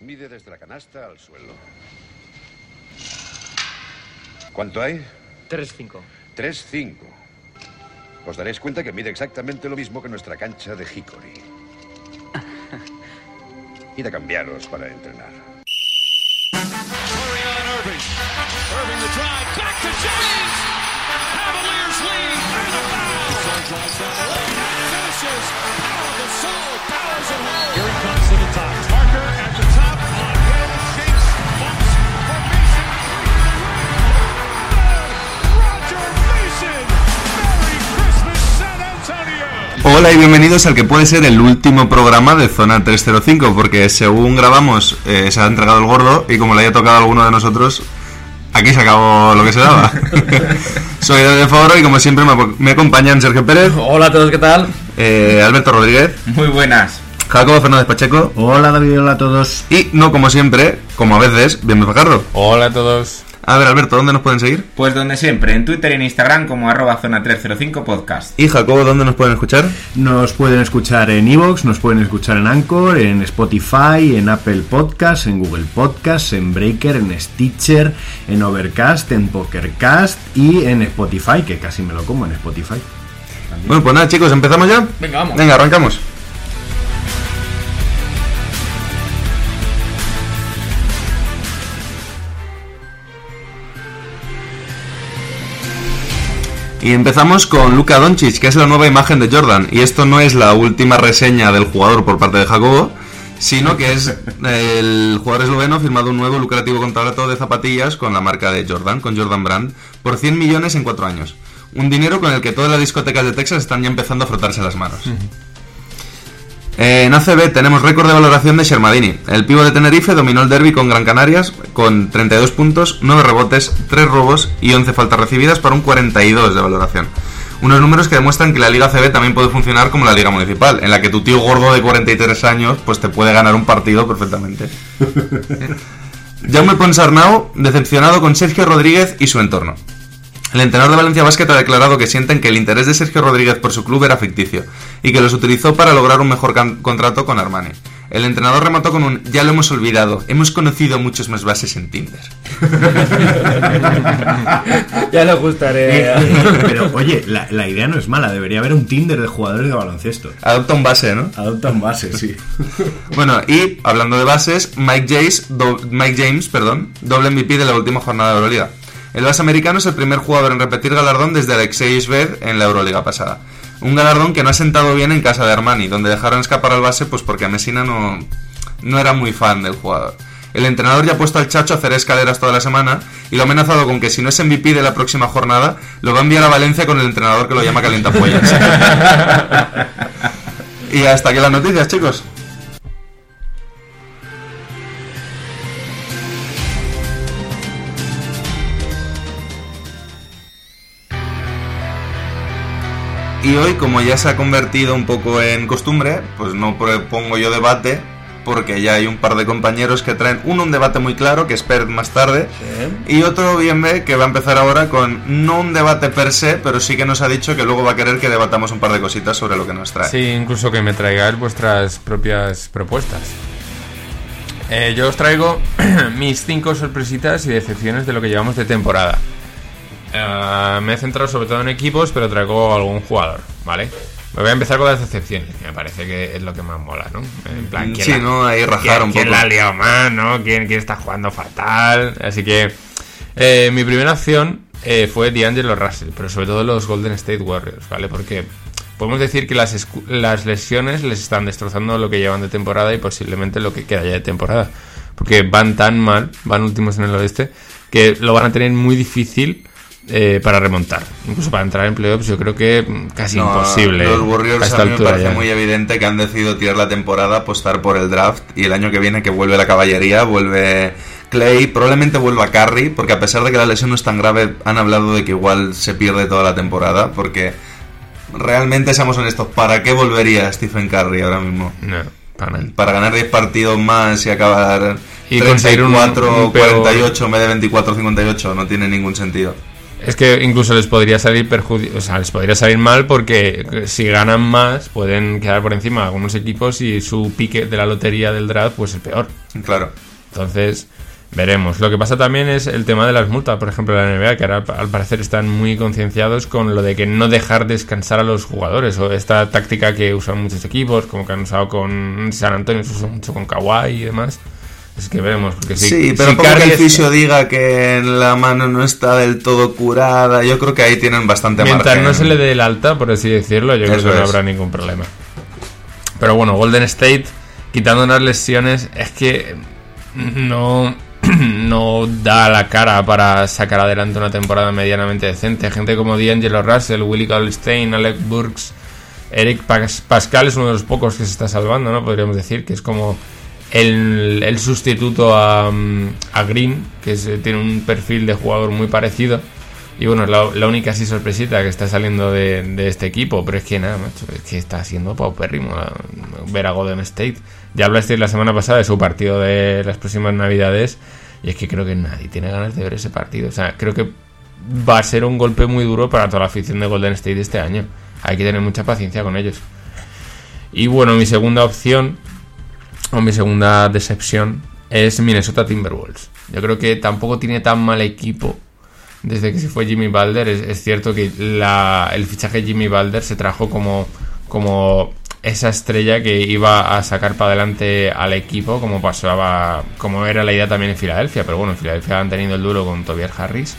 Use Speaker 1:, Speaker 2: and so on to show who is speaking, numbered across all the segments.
Speaker 1: Mide desde la canasta al suelo. ¿Cuánto hay?
Speaker 2: 3-5.
Speaker 1: 3-5. Os daréis cuenta que mide exactamente lo mismo que nuestra cancha de Hickory. Id a cambiaros para entrenar.
Speaker 3: Hurry on Irving.
Speaker 4: Hola y bienvenidos al que puede ser el último programa de Zona 305, porque según grabamos eh, se ha entregado el gordo y como le haya tocado a alguno de nosotros, aquí se acabó lo que se daba. Soy de Foro y como siempre me, me acompañan Sergio Pérez,
Speaker 2: Hola a todos, ¿qué tal?
Speaker 4: eh, Alberto Rodríguez,
Speaker 5: Muy buenas.
Speaker 4: Jacobo Fernández Pacheco
Speaker 6: Hola David, hola a todos.
Speaker 4: y no como siempre, como a veces, bienvenido Fajardo.
Speaker 5: Hola a todos.
Speaker 4: A ver Alberto, ¿dónde nos pueden seguir?
Speaker 5: Pues donde siempre, en Twitter y en Instagram como arroba zona 305 podcast.
Speaker 4: Y Jacobo, ¿dónde nos pueden escuchar?
Speaker 6: Nos pueden escuchar en Evox, nos pueden escuchar en Anchor, en Spotify, en Apple Podcasts, en Google Podcasts, en Breaker, en Stitcher, en Overcast, en Pokercast y en Spotify, que casi me lo como en Spotify.
Speaker 4: Bueno, pues nada chicos, ¿empezamos ya?
Speaker 2: Venga, vamos.
Speaker 4: Venga, arrancamos. Y empezamos con Luka Doncic, que es la nueva imagen de Jordan. Y esto no es la última reseña del jugador por parte de Jacobo, sino que es el jugador esloveno firmado un nuevo lucrativo contrato de zapatillas con la marca de Jordan, con Jordan Brand, por 100 millones en 4 años. Un dinero con el que todas las discotecas de Texas están ya empezando a frotarse las manos. En ACB tenemos récord de valoración de Shermadini. El pivo de Tenerife dominó el derby con Gran Canarias con 32 puntos, 9 rebotes, 3 robos y 11 faltas recibidas para un 42 de valoración. Unos números que demuestran que la Liga ACB también puede funcionar como la Liga Municipal, en la que tu tío gordo de 43 años pues te puede ganar un partido perfectamente. Jaume Ponsarnau decepcionado con Sergio Rodríguez y su entorno. El entrenador de Valencia Basket ha declarado que sienten que el interés de Sergio Rodríguez por su club era ficticio y que los utilizó para lograr un mejor contrato con Armani. El entrenador remató con un ya lo hemos olvidado, hemos conocido muchos más bases en Tinder.
Speaker 2: Ya le gustaré.
Speaker 6: Pero oye, la, la idea no es mala, debería haber un Tinder de jugadores de baloncesto.
Speaker 4: Adopta un base, ¿no?
Speaker 6: Adopta un base, sí.
Speaker 4: Bueno, y hablando de bases, Mike James, do- Mike James, perdón, doble MVP de la última jornada de Euroliga. El base americano es el primer jugador en repetir galardón desde Alexei Zverev en la Euroliga pasada. Un galardón que no ha sentado bien en casa de Armani, donde dejaron escapar al base pues porque Messina no, no era muy fan del jugador. El entrenador ya ha puesto al chacho a hacer escaleras toda la semana y lo ha amenazado con que si no es MVP de la próxima jornada, lo va a enviar a Valencia con el entrenador que lo llama calientapollas. y hasta aquí las noticias, chicos. Y hoy, como ya se ha convertido un poco en costumbre, pues no propongo yo debate, porque ya hay un par de compañeros que traen uno un debate muy claro, que es Per más tarde, y otro bien ve que va a empezar ahora con no un debate per se, pero sí que nos ha dicho que luego va a querer que debatamos un par de cositas sobre lo que nos trae.
Speaker 7: Sí, incluso que me traigáis vuestras propias propuestas. Eh, yo os traigo mis cinco sorpresitas y decepciones de lo que llevamos de temporada. Eh, me he centrado sobre todo en equipos, pero traigo algún jugador, ¿vale? Me voy a empezar con las decepciones, me parece que es lo que más mola, ¿no? En plan, ¿quién
Speaker 4: Sí,
Speaker 7: la-
Speaker 4: ¿no? Ahí rajar
Speaker 7: ¿Quién,
Speaker 4: un
Speaker 7: quién
Speaker 4: poco.
Speaker 7: la ha liado más, ¿no? ¿Quién, quién está jugando fatal? Así que eh, mi primera opción eh, fue D'Angelo Russell, pero sobre todo los Golden State Warriors, ¿vale? Porque podemos decir que las, las lesiones les están destrozando lo que llevan de temporada y posiblemente lo que queda ya de temporada. Porque van tan mal, van últimos en el oeste, que lo van a tener muy difícil eh, para remontar. Incluso para entrar en playoffs yo creo que mm, casi
Speaker 4: No,
Speaker 7: imposible.
Speaker 4: Los Warriors
Speaker 7: a
Speaker 4: a,
Speaker 7: esta
Speaker 4: mí me
Speaker 7: altura
Speaker 4: parece
Speaker 7: ya.
Speaker 4: muy evidente que han decidido tirar la temporada, apostar por el draft y el año que viene que vuelve la caballería, vuelve Clay, probablemente vuelva Curry, porque a pesar de que la lesión no es tan grave, han hablado de que igual se pierde toda la temporada, porque realmente, seamos honestos, ¿para qué volvería Stephen Curry ahora mismo?
Speaker 7: No, para
Speaker 4: ganar 10 partidos más y acabar
Speaker 7: Y conseguir un-
Speaker 4: 34,
Speaker 7: un peor-
Speaker 4: 48 en vez de 24, 58, no tiene ningún sentido.
Speaker 7: Es que incluso les podría salir perjudi- o sea, les podría salir mal porque eh, si ganan más pueden quedar por encima de algunos equipos y su pique de la lotería del draft pues es peor.
Speaker 4: Claro.
Speaker 7: Entonces, veremos. Lo que pasa también es el tema de las multas, por ejemplo, la NBA, que ahora al parecer están muy concienciados con lo de que no dejar descansar a los jugadores, o esta táctica que usan muchos equipos, como que han usado con San Antonio, se usa mucho con Kawhi y demás. Es que veremos, porque si,
Speaker 4: Sí,
Speaker 7: si
Speaker 4: pero como que el fisio diga que la mano no está del todo curada, yo creo que ahí tienen bastante
Speaker 7: Mientras
Speaker 4: margen.
Speaker 7: no se le dé el alta, por así decirlo, yo creo que no
Speaker 4: es.
Speaker 7: habrá ningún problema. Pero bueno, Golden State, quitando unas lesiones, es que no, no da la cara para sacar adelante una temporada medianamente decente. Gente como D'Angelo Russell, Willie Goldstein, Alec Burks, Eric Pas- Pascal es uno de los pocos que se está salvando, ¿no? Podríamos decir que es como el, sustituto a, Green, que es- tiene un perfil de jugador muy parecido. Y bueno, la, la única así sorpresita que está saliendo de, este equipo. Pero es que nada, macho, es que está siendo paupérrimo ver a Golden State. Ya hablasteis la semana pasada de su partido de las próximas navidades. Y es que creo que nadie tiene ganas de ver ese partido. O sea, creo que va a ser un golpe muy duro para toda la afición de Golden State este año. Hay que tener mucha paciencia con ellos. Y bueno, mi segunda opción, o mi segunda decepción, es Minnesota Timberwolves. Yo creo que tampoco tiene tan mal equipo desde que se fue Jimmy Balder. Es, cierto que el fichaje de Jimmy Balder se trajo como, como esa estrella que iba a sacar para adelante al equipo, como pasaba, como era la idea también en Filadelfia. Pero bueno, en Filadelfia han tenido el duro con Tobias Harris.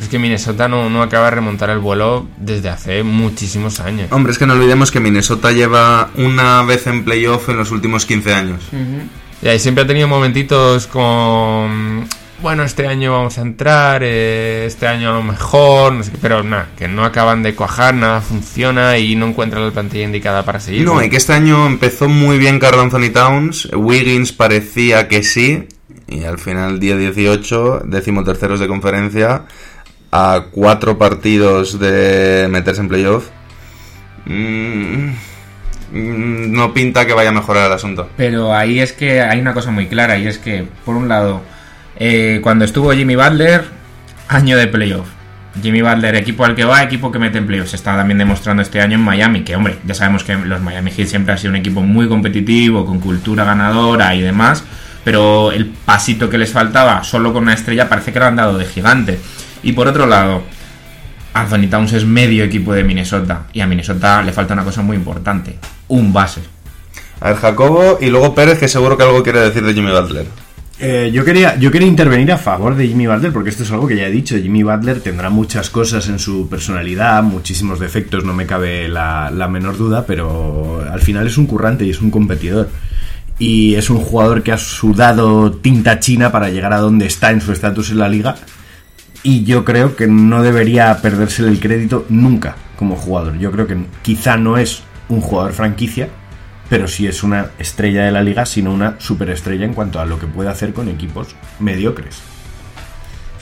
Speaker 7: Es que Minnesota no, no acaba de remontar el vuelo desde hace muchísimos años.
Speaker 4: Hombre, es que no olvidemos que Minnesota lleva una vez en playoff en los últimos 15 años.
Speaker 7: Y ahí siempre ha tenido momentitos con... Bueno, este año vamos a entrar, eh, este año a lo mejor, no sé qué, pero nada, que no acaban de cuajar, nada funciona y no encuentran la plantilla indicada para seguir.
Speaker 4: No, y que este año empezó muy bien Carl Anthony Towns, Wiggins parecía que sí, y al final día 18, décimo terceros de conferencia, a cuatro partidos de meterse en playoff. Mm, mm, no pinta que vaya a mejorar el asunto.
Speaker 5: Pero ahí es que hay una cosa muy clara y es que, por un lado, eh, cuando estuvo Jimmy Butler, año de playoff. Jimmy Butler, equipo al que va, equipo que mete en playoff. Se está también demostrando este año en Miami, que hombre, ya sabemos que los Miami Heat siempre han sido un equipo muy competitivo, con cultura ganadora y demás, pero el pasito que les faltaba, solo con una estrella, parece que lo han dado de gigante. Y por otro lado, Anthony Towns es medio equipo de Minnesota, y a Minnesota le falta una cosa muy importante, un base.
Speaker 4: A ver, Jacobo y luego Pérez, que seguro que algo quiere decir de Jimmy Butler.
Speaker 6: Eh, yo, quería, yo quería intervenir a favor de Jimmy Butler porque esto es algo que ya he dicho. Jimmy Butler tendrá muchas cosas en su personalidad, muchísimos defectos, no me cabe la, la menor duda, pero al final es un currante y es un competidor. Y es un jugador que ha sudado tinta china para llegar a donde está en su estatus en la liga. Y yo creo que no debería perdérsele el crédito nunca como jugador. Yo creo que quizá no es un jugador franquicia, pero sí es una estrella de la liga, sino una superestrella en cuanto a lo que puede hacer con equipos mediocres.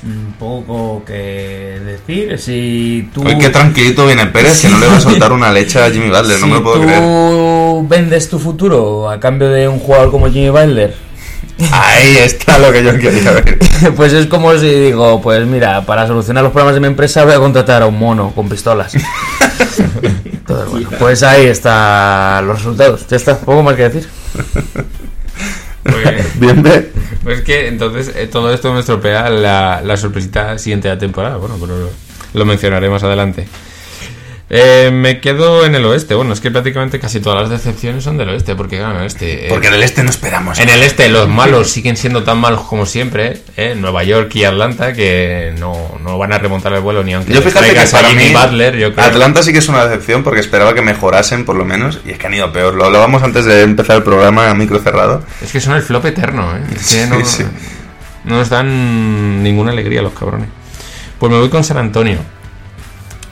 Speaker 2: Un poco que decir. Si tú.
Speaker 4: Qué tranquilito viene Pérez, que no le va a soltar una leche a Jimmy Butler, no me lo puedo
Speaker 2: tú
Speaker 4: creer.
Speaker 2: vendes tu futuro a cambio de un jugador como Jimmy Butler,
Speaker 4: Ahí está lo que yo quería ver.
Speaker 2: pues es como si digo, pues mira, para solucionar los problemas de mi empresa voy a contratar a un mono con pistolas. Entonces, bueno, pues ahí están los resultados. Ya está, poco más que decir.
Speaker 7: Pues,
Speaker 4: Bien,
Speaker 7: pues es que entonces eh, todo esto me estropea la, la sorpresita siguiente de la temporada. Bueno, pero lo, lo mencionaré más adelante. Eh, me quedo en el oeste. Bueno, es que prácticamente casi todas las decepciones son del oeste, porque claro, en el este. eh,
Speaker 4: Porque en el este no esperamos.
Speaker 7: En el este los malos siguen siendo tan malos como siempre, ¿eh? Nueva York y Atlanta, que no, no van a remontar el vuelo ni aunque
Speaker 4: Yo
Speaker 7: les
Speaker 4: fíjate que para mí
Speaker 7: Butler, yo creo.
Speaker 4: Atlanta sí que es una decepción porque esperaba que mejorasen por lo menos y es que han ido peor. Lo hablábamos antes de empezar el programa a micro cerrado.
Speaker 7: Es que son el flop eterno, ¿eh? Es que
Speaker 4: Sí,
Speaker 7: no,
Speaker 4: sí.
Speaker 7: no nos dan ninguna alegría los cabrones. Pues me voy con San Antonio.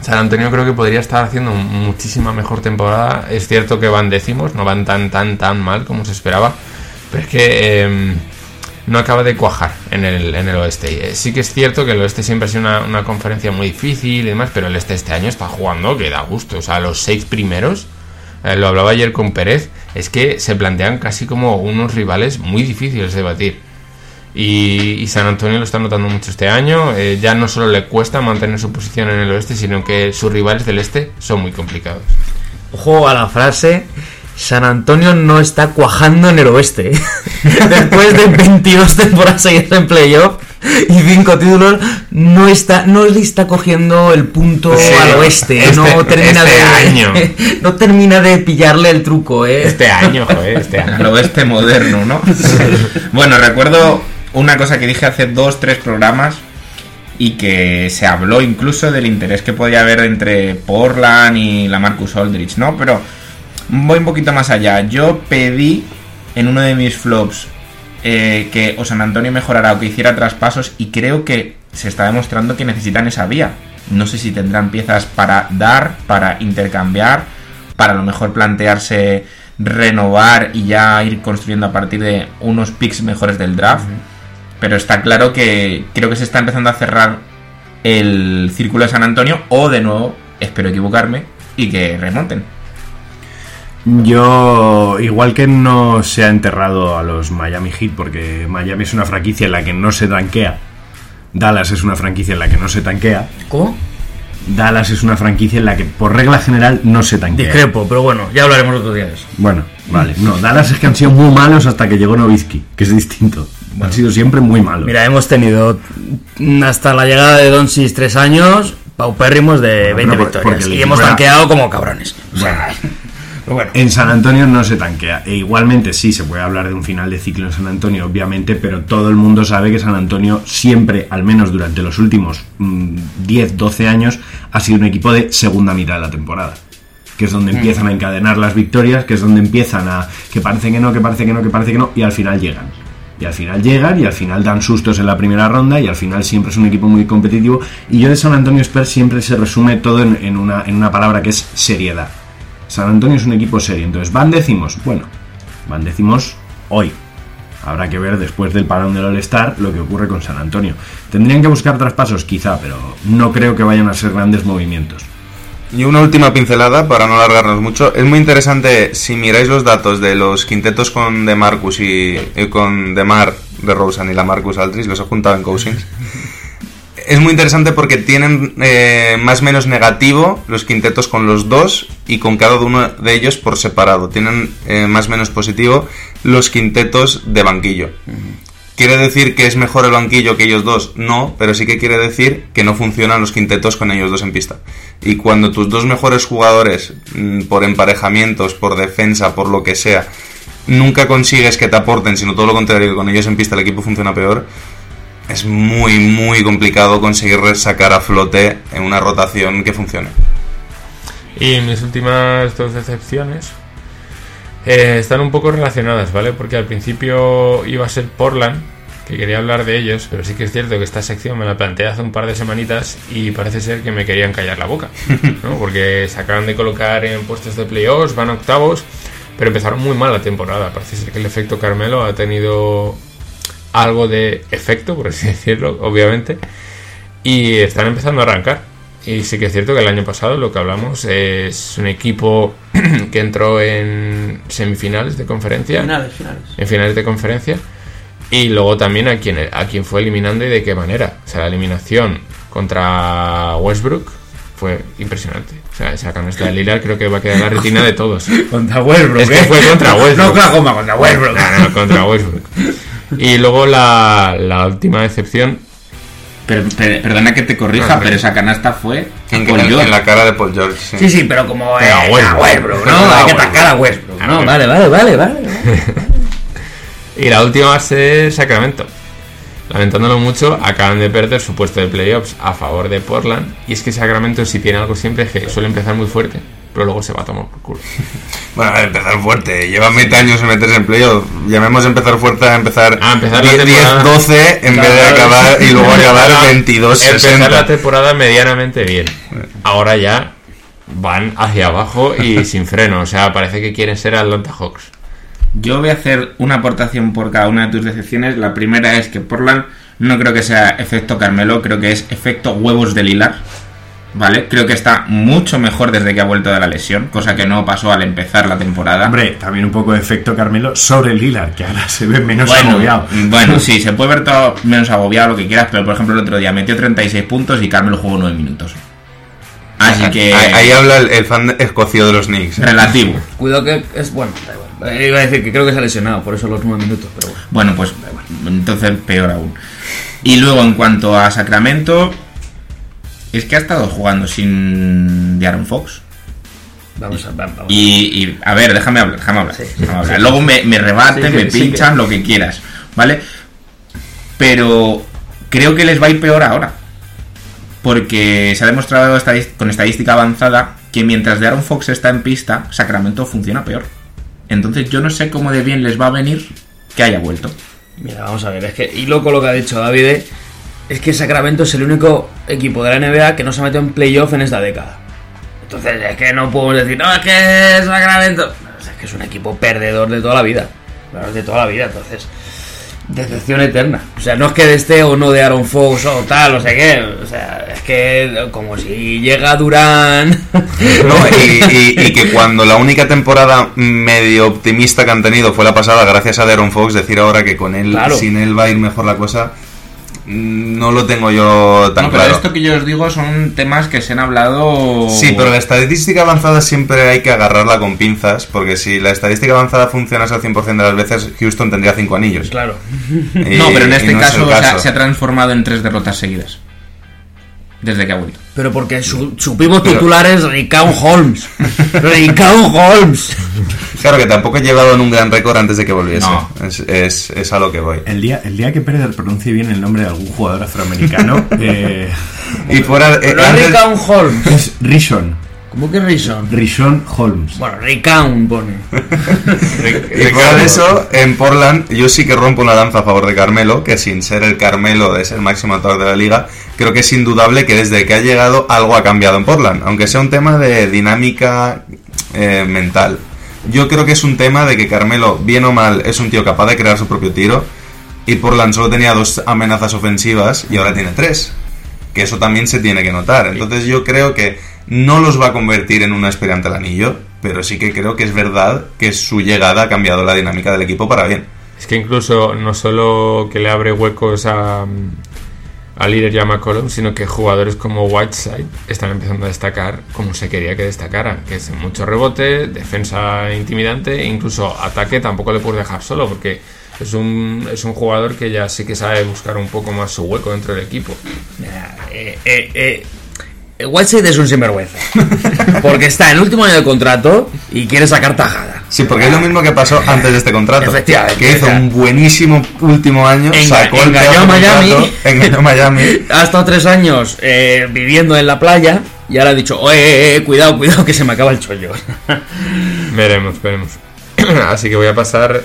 Speaker 7: San Antonio creo que podría estar haciendo muchísima mejor temporada. Es cierto que van décimos, no van tan, tan, tan mal como se esperaba. Pero es que eh, no acaba de cuajar en el, en el oeste. Eh, Sí que es cierto que el oeste siempre ha sido una, una conferencia muy difícil y demás, pero el este este año está jugando que da gusto. O sea, los seis primeros, eh, lo hablaba ayer con Pérez, es que se plantean casi como unos rivales muy difíciles de batir. Y, y San Antonio lo está notando mucho este año. Eh, ya no solo le cuesta mantener su posición en el oeste, sino que sus rivales del este son muy complicados.
Speaker 2: Ojo a la frase. San Antonio no está cuajando en el oeste. Después de 22 temporadas seguidas en playoff y 5 títulos, no está, no le está cogiendo el punto
Speaker 7: Sí,
Speaker 2: al oeste.
Speaker 7: este-
Speaker 2: no termina
Speaker 7: este
Speaker 2: de.
Speaker 7: año.
Speaker 2: No termina de pillarle el truco, eh.
Speaker 7: Este año, joder, este año.
Speaker 5: Al oeste moderno, ¿no? bueno, recuerdo una cosa que dije hace dos, tres programas y que se habló incluso del interés que podía haber entre Portland y la Marcus Aldrich, ¿no? Pero voy un poquito más allá. Yo pedí en uno de mis flops eh, que o San Antonio mejorara o que hiciera traspasos y creo que se está demostrando que necesitan esa vía. No sé si tendrán piezas para dar, para intercambiar, para a lo mejor plantearse renovar y ya ir construyendo a partir de unos picks mejores del draft. Pero está claro que creo que se está empezando a cerrar el círculo de San Antonio o de nuevo, espero equivocarme, y que remonten.
Speaker 6: Yo, igual que no se ha enterrado a los Miami Heat, porque Miami es una franquicia en la que no se tanquea, Dallas es una franquicia en la que no se tanquea,
Speaker 2: ¿Cómo?
Speaker 6: Dallas es una franquicia en la que por regla general no se tanquea.
Speaker 2: Discrepo, pero bueno, ya hablaremos otro día de eso.
Speaker 6: Bueno, vale. No, Dallas es que han sido muy malos hasta que llegó Nowitzki, que es distinto. Han sido siempre muy malos.
Speaker 2: Mira, hemos tenido mm, hasta la llegada de Doncic tres años paupérrimos de
Speaker 6: Bueno,
Speaker 2: 20
Speaker 6: pero por-
Speaker 2: victorias. Y hemos tanqueado como cabrones. O sea, pero bueno.
Speaker 6: En San Antonio no se tanquea. E igualmente sí, se puede hablar de un final de ciclo en San Antonio, obviamente, pero todo el mundo sabe que San Antonio siempre, al menos durante los últimos mm, 10, 12 años, ha sido un equipo de segunda mitad de la temporada. Que es donde empiezan a encadenar las victorias, que es donde empiezan a... que parece que no, que parece que no, que parece que no, y al final llegan. Y al final llegan y al final dan sustos en la primera ronda y al final siempre es un equipo muy competitivo. Y yo de San Antonio Spurs siempre se resume todo en, una, en una palabra que es seriedad. San Antonio es un equipo serio. Entonces, van décimos. Bueno, van décimos hoy. Habrá que ver después del parón del All-Star lo que ocurre con San Antonio. Tendrían que buscar traspasos, quizá, pero no creo que vayan a ser grandes movimientos.
Speaker 4: Y una última pincelada para no alargarnos mucho. Es muy interesante si miráis los datos de los quintetos con DeMarcus y, y con DeMar de Rosen y la Marcus Aldridge, los he juntado en Cousins. Es muy interesante porque tienen eh, más o menos negativo los quintetos con los dos y con cada uno de ellos por separado. Tienen eh, más o menos positivo los quintetos de banquillo. ¿Quiere decir que es mejor el banquillo que ellos dos? No, pero sí que quiere decir que no funcionan los quintetos con ellos dos en pista. Y cuando tus dos mejores jugadores, mm, por emparejamientos, por defensa, por lo que sea, nunca consigues que te aporten, sino todo lo contrario, que con ellos en pista el equipo funciona peor, es muy, muy complicado conseguir sacar a flote en una rotación que funcione.
Speaker 7: Y mis últimas dos decepciones eh, están un poco relacionadas, ¿vale? Porque al principio iba a ser Portland, que quería hablar de ellos, pero sí que es cierto que esta sección me la planteé hace un par de semanitas y parece ser que me querían callar la boca, ¿no? Porque se acaban de colocar en puestos de playoffs, van a octavos, pero empezaron muy mal la temporada. Parece ser que el efecto Carmelo ha tenido algo de efecto, por así decirlo, obviamente, y están empezando a arrancar. Y sí que es cierto que el año pasado lo que hablamos es un equipo que entró en semifinales de conferencia,
Speaker 2: Finales, finales.
Speaker 7: en finales de conferencia, y luego también a quien, a quien fue eliminando y de qué manera. O sea, la eliminación contra Westbrook fue impresionante. O sea, esa canasta de Lillard creo que va a quedar en la retina de todos.
Speaker 2: Contra Westbrook.
Speaker 7: Es que
Speaker 2: ¿eh?
Speaker 7: fue contra Westbrook.
Speaker 2: No Oklahoma, contra Westbrook.
Speaker 7: No, no, contra Westbrook. Y luego la, la última decepción
Speaker 5: Per- per- perdona que te corrija, pero esa canasta fue
Speaker 4: En,
Speaker 5: Paul
Speaker 4: en-
Speaker 5: George.
Speaker 4: en la cara de Paul George. sí.
Speaker 2: Sí, sí, pero como
Speaker 7: Pero a Westbrook.
Speaker 2: a Westbrook,
Speaker 7: Pero
Speaker 2: ¿no? Hay que atacar a Westbrook, ¿no? Vale, vale, vale, vale.
Speaker 7: Y la última va a ser Sacramento. Lamentándolo mucho, acaban de perder su puesto de playoffs a favor de Portland. Y es que Sacramento, si tiene algo siempre, es que suele empezar muy fuerte, pero luego se va a tomar por culo.
Speaker 4: Bueno, a empezar fuerte. Llevan 20 años en meterse en playoff. Llamemos empezar fuerte a empezar,
Speaker 7: Ah, empezar la
Speaker 4: 10,
Speaker 7: temporada.
Speaker 4: 12 en vez de acabar y luego acabar
Speaker 7: Empezar-
Speaker 4: 22,
Speaker 7: Empezar la
Speaker 4: 60.
Speaker 7: temporada medianamente bien. Ahora ya van hacia abajo y sin freno. O sea, parece que quieren ser Atlanta Hawks.
Speaker 5: Yo voy a hacer una aportación por cada una de tus decepciones. La primera es que Portland no creo que sea efecto Carmelo, creo que es efecto huevos de Lilar. ¿vale? Creo que está mucho mejor desde que ha vuelto de la lesión, cosa que no pasó al empezar la temporada.
Speaker 6: Hombre, también un poco de efecto Carmelo sobre el Lillard, que ahora se ve menos
Speaker 5: bueno,
Speaker 6: agobiado.
Speaker 5: bueno, sí, se puede ver todo menos agobiado, lo que quieras, pero por ejemplo el otro día metió 36 puntos y Carmelo jugó 9 minutos. Así que...
Speaker 4: Ahí, ahí habla el, el fan escocio de los Knicks. ¿eh?
Speaker 5: Relativo.
Speaker 2: Cuidado que es bueno. da igual. Iba a decir que creo que se ha lesionado, por eso los nueve minutos, pero bueno.
Speaker 5: Bueno, pues entonces peor aún. Y luego en cuanto a Sacramento, es que ha estado jugando sin de Aaron Fox.
Speaker 2: Vamos a vamos.
Speaker 5: Y, y, a ver, déjame hablar, déjame hablar.
Speaker 2: Sí, sí,
Speaker 5: déjame hablar.
Speaker 2: sí.
Speaker 5: Luego me, me rebaten, me pinchan, lo que quieras, ¿vale? Pero creo que les va a ir peor ahora. Porque se ha demostrado con estadística avanzada que mientras de Aaron Fox está en pista, Sacramento funciona peor. Entonces yo no sé cómo de bien les va a venir que haya vuelto.
Speaker 2: Mira, vamos a ver, es que, y loco lo que ha dicho David, eh, es que Sacramento es el único equipo de la NBA que no se ha metido en playoff en esta década. Entonces, es que no podemos decir, no, es que Sacramento. Es que es un equipo perdedor de toda la vida. De toda la vida, entonces. Decepción eterna. O sea, no es que esté o no de Aaron Fox o tal, o sé qué. O sea, es que como si llega Durán.
Speaker 4: ¿no? Y, y- y que cuando la única temporada medio optimista que han tenido fue la pasada, gracias a Deron Fox, decir ahora que con él,
Speaker 2: Claro.
Speaker 4: sin él va a ir mejor la cosa, no lo tengo yo tan
Speaker 5: No, pero
Speaker 4: claro.
Speaker 5: esto que yo os digo son temas que se han hablado.
Speaker 4: Sí, pero la estadística avanzada siempre hay que agarrarla con pinzas, porque si la estadística avanzada funcionase al 100% de las veces, Houston tendría 5 anillos.
Speaker 2: claro.
Speaker 4: Y-
Speaker 5: No, pero en este
Speaker 4: no es
Speaker 5: caso. se ha transformado en tres derrotas seguidas. Desde que ha vuelto.
Speaker 2: Pero porque su, supimos titulares Ricaun Holmes. Ricaun Holmes.
Speaker 4: Claro que tampoco he llevado en un gran récord antes de que volviese.
Speaker 5: No.
Speaker 4: Es, es- es a lo que voy.
Speaker 6: El día, el día que Pérez pronuncie bien el nombre de algún jugador afroamericano eh,
Speaker 4: Y fuera... eh,
Speaker 2: Pero es
Speaker 4: antes-
Speaker 2: Ricaun Holmes.
Speaker 6: es Rishon.
Speaker 2: ¿Cómo que Rison?
Speaker 6: Rishon Holmes.
Speaker 2: Bueno, Ricaun pone.
Speaker 4: Y fuera de eso, en Portland, yo sí que rompo una lanza a favor de Carmelo, que sin ser el Carmelo es el máximo autor de la liga, creo que es indudable que desde que ha llegado algo ha cambiado en Portland, aunque sea un tema de dinámica eh, mental. Yo creo que es un tema de que Carmelo, bien o mal, es un tío capaz de crear su propio tiro, y Portland solo tenía dos amenazas ofensivas y ahora tiene tres. Que eso también se tiene que notar. Entonces yo creo que no los va a convertir en un aspirante al anillo, pero sí que creo que es verdad que su llegada ha cambiado la dinámica del equipo para bien.
Speaker 7: Es que incluso no solo que le abre huecos a, a líder y a McCollum, sino que jugadores como Whiteside están empezando a destacar como se quería que destacaran, que es mucho rebote, defensa intimidante e incluso ataque tampoco le puedes dejar solo porque es un, es un jugador que ya sí que sabe buscar un poco más su hueco dentro del equipo.
Speaker 2: Eh, eh, eh, Whiteside es un sinvergüenza. Porque está en el último año de contrato y quiere sacar tajada.
Speaker 4: Sí, porque es lo mismo que pasó antes de este contrato.
Speaker 2: Efectivamente,
Speaker 4: Que hizo un buenísimo último año,
Speaker 2: enga-
Speaker 4: sacó el
Speaker 2: engañó a Miami.
Speaker 4: contrato, engañó Miami.
Speaker 2: Ha estado tres años eh, viviendo en la playa y ahora ha dicho, oye, eh, eh, cuidado, cuidado, que se me acaba el chollo.
Speaker 7: Veremos, veremos. Así que voy a pasar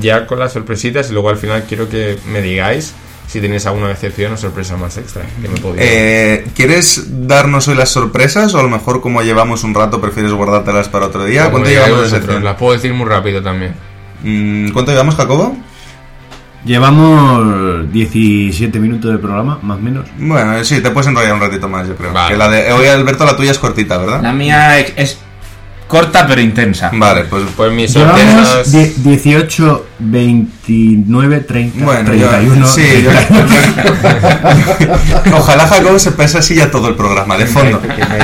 Speaker 7: ya con las sorpresitas y luego al final quiero que me digáis si tenéis alguna decepción o sorpresa más extra. Que me podéis-
Speaker 4: Eh, ¿Quieres darnos hoy las sorpresas o a lo mejor como llevamos un rato prefieres guardártelas para otro día?
Speaker 7: Como
Speaker 4: ¿Cuánto llevamos de
Speaker 7: vosotros? Las puedo decir muy rápido también.
Speaker 4: Mm, ¿Cuánto llevamos, Jacobo?
Speaker 6: Llevamos 17 minutos de programa, más o menos.
Speaker 4: Bueno, sí, te puedes enrollar un ratito más, yo creo.
Speaker 7: Vale.
Speaker 4: Que la de hoy, Alberto, la tuya es cortita, ¿verdad?
Speaker 5: La mía es, es corta pero intensa.
Speaker 4: Vale, pues
Speaker 7: Pues mis
Speaker 6: Llevamos
Speaker 7: sorpresas.
Speaker 6: die- 18, 29, 30,
Speaker 4: Bueno, yo-
Speaker 6: 31.
Speaker 4: sí, yo- Ojalá Jacobo se pese así ya todo el programa, de fondo.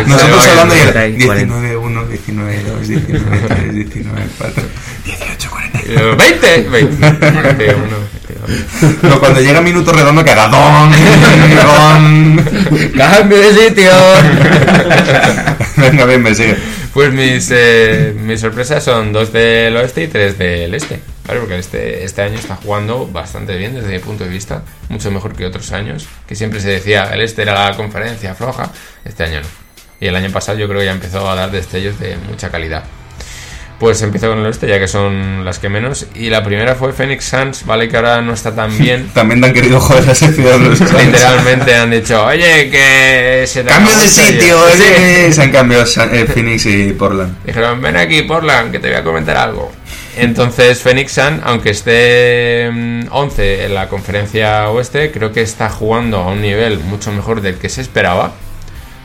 Speaker 4: Nosotros hablando y
Speaker 2: vale,
Speaker 4: él, 19, 1, 19, 2, 19, 3, 19, 4, 18, 40.
Speaker 7: Eh, 20, 20. 21,
Speaker 4: No, cuando llega minuto redondo que haga don, don.
Speaker 2: ¡Cambio de sitio!
Speaker 4: Venga, bien, me sigue.
Speaker 7: Pues mis, eh, mis sorpresas son dos del oeste y tres del este. ¿vale? Porque este, este año está jugando bastante bien desde mi punto de vista. Mucho mejor que otros años. Que siempre se decía el este era la conferencia floja. Este año no. Y el año pasado yo creo que ya empezó a dar destellos de mucha calidad. Pues empiezo con el oeste, ya que son las que menos. Y la primera fue Phoenix Suns, ¿vale? Que ahora no está tan bien.
Speaker 4: También te han querido joder la sección los
Speaker 7: Literalmente han dicho, oye, que se te
Speaker 4: Cambio de
Speaker 7: el sello".
Speaker 4: sitio,
Speaker 7: Sí.
Speaker 4: eh, se han cambiado eh, Phoenix y Portland.
Speaker 7: Dijeron, ven aquí, Portland, que te voy a comentar algo. Entonces, Phoenix Sun, aunque esté mm, 11 en la conferencia oeste, creo que está jugando a un nivel mucho mejor del que se esperaba.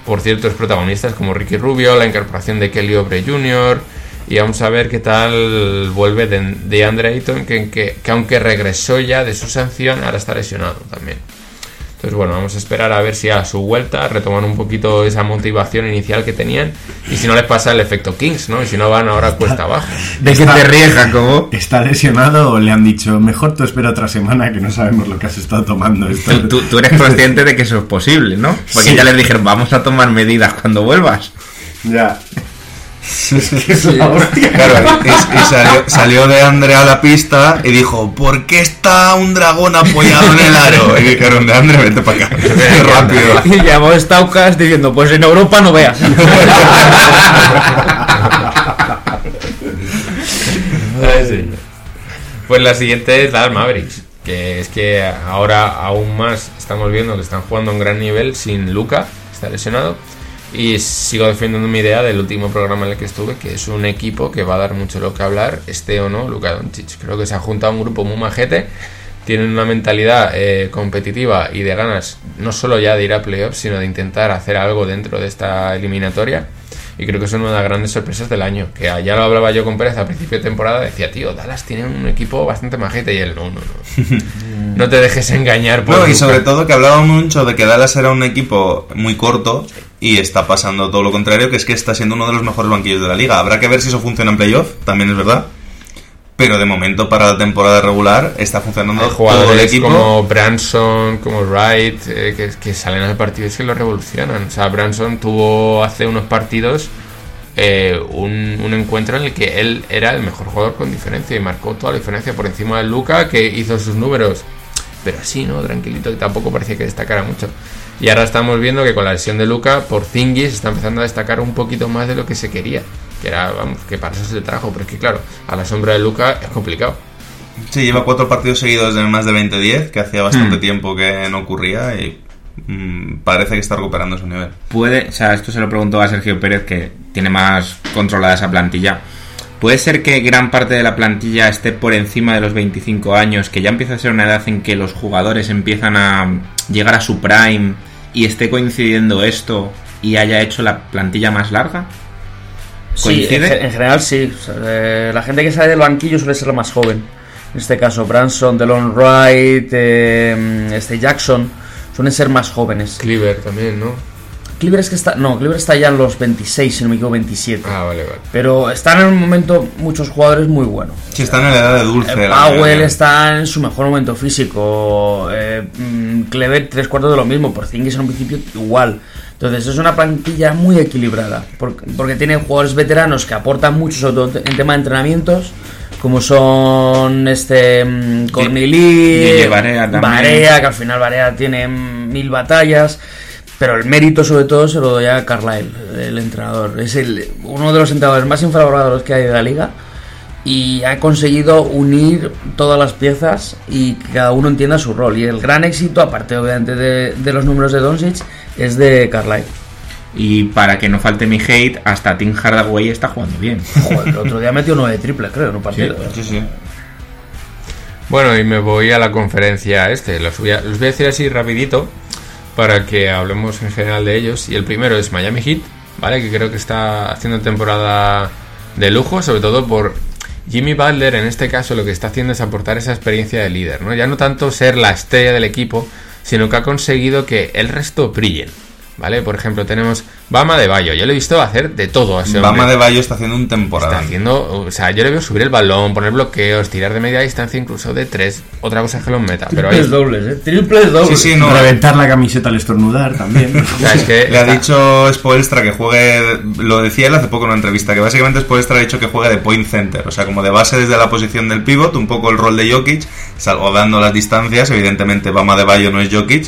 Speaker 7: por ciertos protagonistas como Ricky Rubio, la incorporación de Kelly Oubre Jr. Y vamos a ver qué tal vuelve de, de Andre Ayton, que, que, que aunque regresó ya de su sanción, ahora está lesionado también. Entonces, bueno, vamos a esperar a ver si a su vuelta retoman un poquito esa motivación inicial que tenían y si no les pasa el efecto Kings, ¿no? Y si no van ahora cuesta abajo.
Speaker 5: ¿De qué te ríes, Jacobo?
Speaker 6: ¿Está lesionado o le han dicho, mejor tú espera otra semana que no sabemos lo que has estado tomando? Esto?
Speaker 5: Tú, tú- tú eres consciente de que eso es posible, ¿no? Porque
Speaker 6: Sí.
Speaker 5: ya les dijeron, vamos a tomar medidas cuando vuelvas.
Speaker 6: Ya. Es la hostia.
Speaker 4: Claro, y, y salió, salió de Andre a la pista y dijo, ¿por qué está un dragón apoyado en el aro? Y dijeron, de Andre, vete para acá. Rápido.
Speaker 2: Y llamó Staukas diciendo, pues en Europa no veas.
Speaker 7: Sí. Pues la siguiente es Dallas Mavericks, que es que ahora aún más estamos viendo que están jugando a un gran nivel sin Luca, está lesionado. Y sigo defendiendo mi idea del último programa en el que estuve, que es un equipo que va a dar mucho lo que hablar, este o no, Luka Doncic. Creo que se ha juntado un grupo muy majete, tienen una mentalidad eh, competitiva y de ganas, no solo ya de ir a playoffs, sino de intentar hacer algo dentro de esta eliminatoria. Y creo que es una de las grandes sorpresas del año. Que ya lo hablaba yo con Pérez a principio de temporada. Decía, tío, Dallas tiene un equipo bastante majete. Y él, no, no, no. no te dejes engañar por
Speaker 4: No, y
Speaker 7: Luka".
Speaker 4: sobre todo que hablábamos mucho de que Dallas era un equipo muy corto y está pasando todo lo contrario, que es que está siendo uno de los mejores banquillos de la liga. Habrá que ver si eso funciona en playoff, también es verdad. Pero de momento para la temporada regular está funcionando
Speaker 7: Hay
Speaker 4: todo el
Speaker 7: jugadores
Speaker 4: equipo.
Speaker 7: como Branson, como Wright, eh, que, que salen al partido y es que lo revolucionan. O sea, Branson tuvo hace unos partidos eh, un, un encuentro en el que él era el mejor jugador con diferencia y marcó toda la diferencia por encima de Luca, que hizo sus números, pero así, ¿no? Tranquilito, y tampoco parecía que destacara mucho. Y ahora estamos viendo que con la lesión de Luca, por Zingis está empezando a destacar un poquito más de lo que se quería. Que era, vamos, que para eso se le trajo, pero es que claro, a la sombra de Luca es complicado.
Speaker 4: Sí, lleva cuatro partidos seguidos de más de 20-10, que hacía bastante
Speaker 5: Hmm.
Speaker 4: tiempo que no ocurría y mm, parece que está recuperando su nivel.
Speaker 5: Puede, o sea, esto se lo preguntó a Sergio Pérez, que tiene más controlada esa plantilla. ¿Puede ser que gran parte de la plantilla esté por encima de los 25 años, que ya empieza a ser una edad en que los jugadores empiezan a llegar a su prime y esté coincidiendo esto y haya hecho la plantilla más larga?
Speaker 2: Sí, en, general sí. O sea, eh, la gente que sale del banquillo suele ser la más joven. En este caso, Branson, Delon Wright, eh, este Jackson, suelen ser más jóvenes.
Speaker 7: Cleaver también, ¿no?
Speaker 2: Cleaver es que está. No, Cleaver está ya en los 26, si no me equivoco, 27.
Speaker 7: Ah, vale, vale.
Speaker 2: Pero están en un momento muchos jugadores muy buenos.
Speaker 4: Sí, están en la edad de dulce.
Speaker 2: Eh, Powell está en su mejor momento físico. Eh, mm, Clever, tres cuartos de lo mismo. Por en un principio igual. Entonces es una plantilla muy equilibrada. Porque, porque tiene jugadores veteranos que aportan mucho, sobre todo en tema de entrenamientos. Como son este mm, Cornelí,
Speaker 5: Guille Barea
Speaker 2: que al final Barea tiene mm, mil batallas. Pero el mérito sobre todo se lo doy a Carlisle, el entrenador. Es el, uno de los entrenadores más infravalorados que hay de la liga y ha conseguido unir todas las piezas y que cada uno entienda su rol. Y el gran éxito, aparte obviamente de, de los números de Doncic, es de Carlisle.
Speaker 5: Y para que no falte mi hate, hasta Tim Hardaway está jugando bien.
Speaker 2: Joder, el otro día metió nueve triples, creo, en un partido.
Speaker 4: Sí, sí.
Speaker 7: Bueno, y me voy a la conferencia este. Los voy a, los voy a decir así rapidito para que hablemos en general de ellos. Y el primero es Miami Heat, ¿vale? Que creo que está haciendo temporada de lujo, sobre todo por Jimmy Butler. En este caso lo que está haciendo es aportar esa experiencia de líder, ¿no? Ya no tanto ser la estrella del equipo, sino que ha conseguido que el resto brillen. ¿Vale? Por ejemplo, tenemos Bama de Bayo. Yo le he visto hacer de todo a ese hombre.
Speaker 4: Bama de Bayo está haciendo un
Speaker 7: Está
Speaker 4: temporada.
Speaker 7: haciendo, o sea, yo le veo subir el balón, poner bloqueos, tirar de media distancia, incluso de tres. Otra cosa es que los meta, pero ahí,
Speaker 2: Triples dobles, ¿eh? Triples
Speaker 4: Sí,
Speaker 2: dobles.
Speaker 4: sí, no.
Speaker 6: Reventar la camiseta al estornudar también.
Speaker 7: o sea, es que
Speaker 4: Le ha
Speaker 7: está-
Speaker 4: dicho Spoelstra que juegue, lo decía él hace poco en una entrevista, que básicamente Spoelstra ha dicho que juegue de point center, o sea, como de base desde la posición del pivot, un poco el rol de Jokic, salvo dando las distancias, evidentemente Bama de Bayo no es Jokic,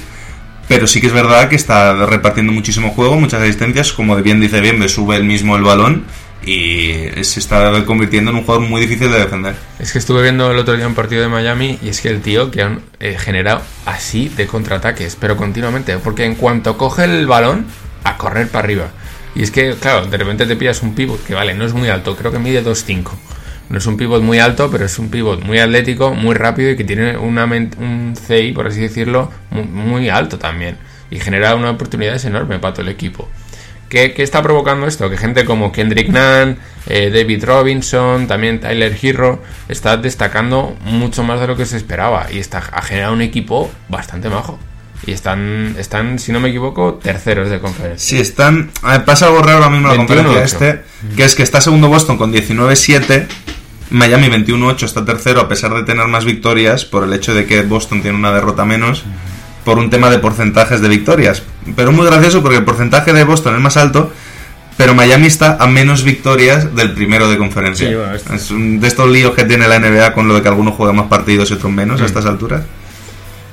Speaker 4: pero sí que es verdad que está repartiendo muchísimo juego, muchas asistencias, como bien dice bien, me sube él mismo el balón y se está convirtiendo en un jugador muy difícil de defender.
Speaker 7: es que estuve viendo el otro día un partido de Miami y es que el tío que han eh, generado así de contraataques, pero continuamente, porque en cuanto coge el balón, a correr para arriba. Y es que, claro, de repente te pillas un pivot que vale, no es muy alto, creo que mide 2'5". No es un pivot muy alto, pero es un pivot muy atlético, muy rápido y que tiene un CI, por así decirlo, muy, alto también. Y genera unas oportunidades enormes para todo el equipo. ¿Qué, qué está provocando esto? Que gente como Kendrick Nunn, eh, David Robinson, también Tyler Hero, está destacando mucho más de lo que se esperaba y está, ha generado un equipo bastante majo. Y están, están, si no me equivoco, terceros de conferencia.
Speaker 4: Sí, están. pasa algo raro ahora mismo en la
Speaker 7: 21-8.
Speaker 4: conferencia este, que es que está segundo Boston con 19-7. Miami 21-8 está tercero a pesar de tener más victorias por el hecho de que Boston tiene una derrota menos por un tema de porcentajes de victorias. Pero es muy gracioso porque el porcentaje de Boston es más alto, pero Miami está a menos victorias del primero de conferencia.
Speaker 2: Sí, bueno, esto-
Speaker 4: Es un de estos líos que tiene la NBA con lo de que algunos juegan más partidos y otros menos a estas alturas.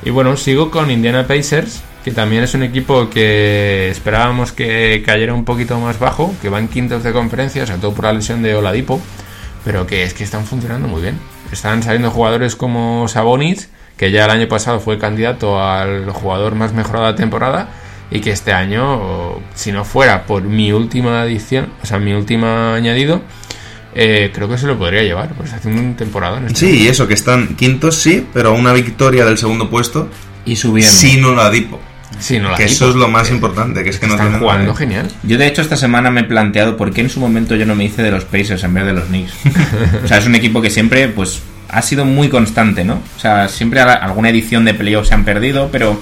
Speaker 7: Y bueno, sigo con Indiana Pacers, que también es un equipo que esperábamos que cayera un poquito más bajo, que va en quintos de conferencia, sobre todo por la lesión de Oladipo, pero que es que están funcionando muy bien. Están saliendo jugadores como Sabonis, que ya el año pasado fue candidato al jugador más mejorado de la temporada, y que este año, si no fuera por mi última edición, o sea, mi última añadido, eh, creo que se lo podría llevar, pues haciendo un temporada en este
Speaker 4: Sí, y eso, que están quintos, sí, pero a una victoria del segundo puesto,
Speaker 5: Y subiendo.
Speaker 4: sin Oladipo.
Speaker 7: Sí, no
Speaker 4: Que eso es lo más importante, que es que no
Speaker 7: Están jugando genial.
Speaker 5: Yo de hecho esta semana me he planteado por qué en su momento yo no me hice de los Pacers en vez de los Knicks. o sea, es un equipo que siempre pues ha sido muy constante, ¿no? O sea, siempre a- alguna edición de playoffs se han perdido, pero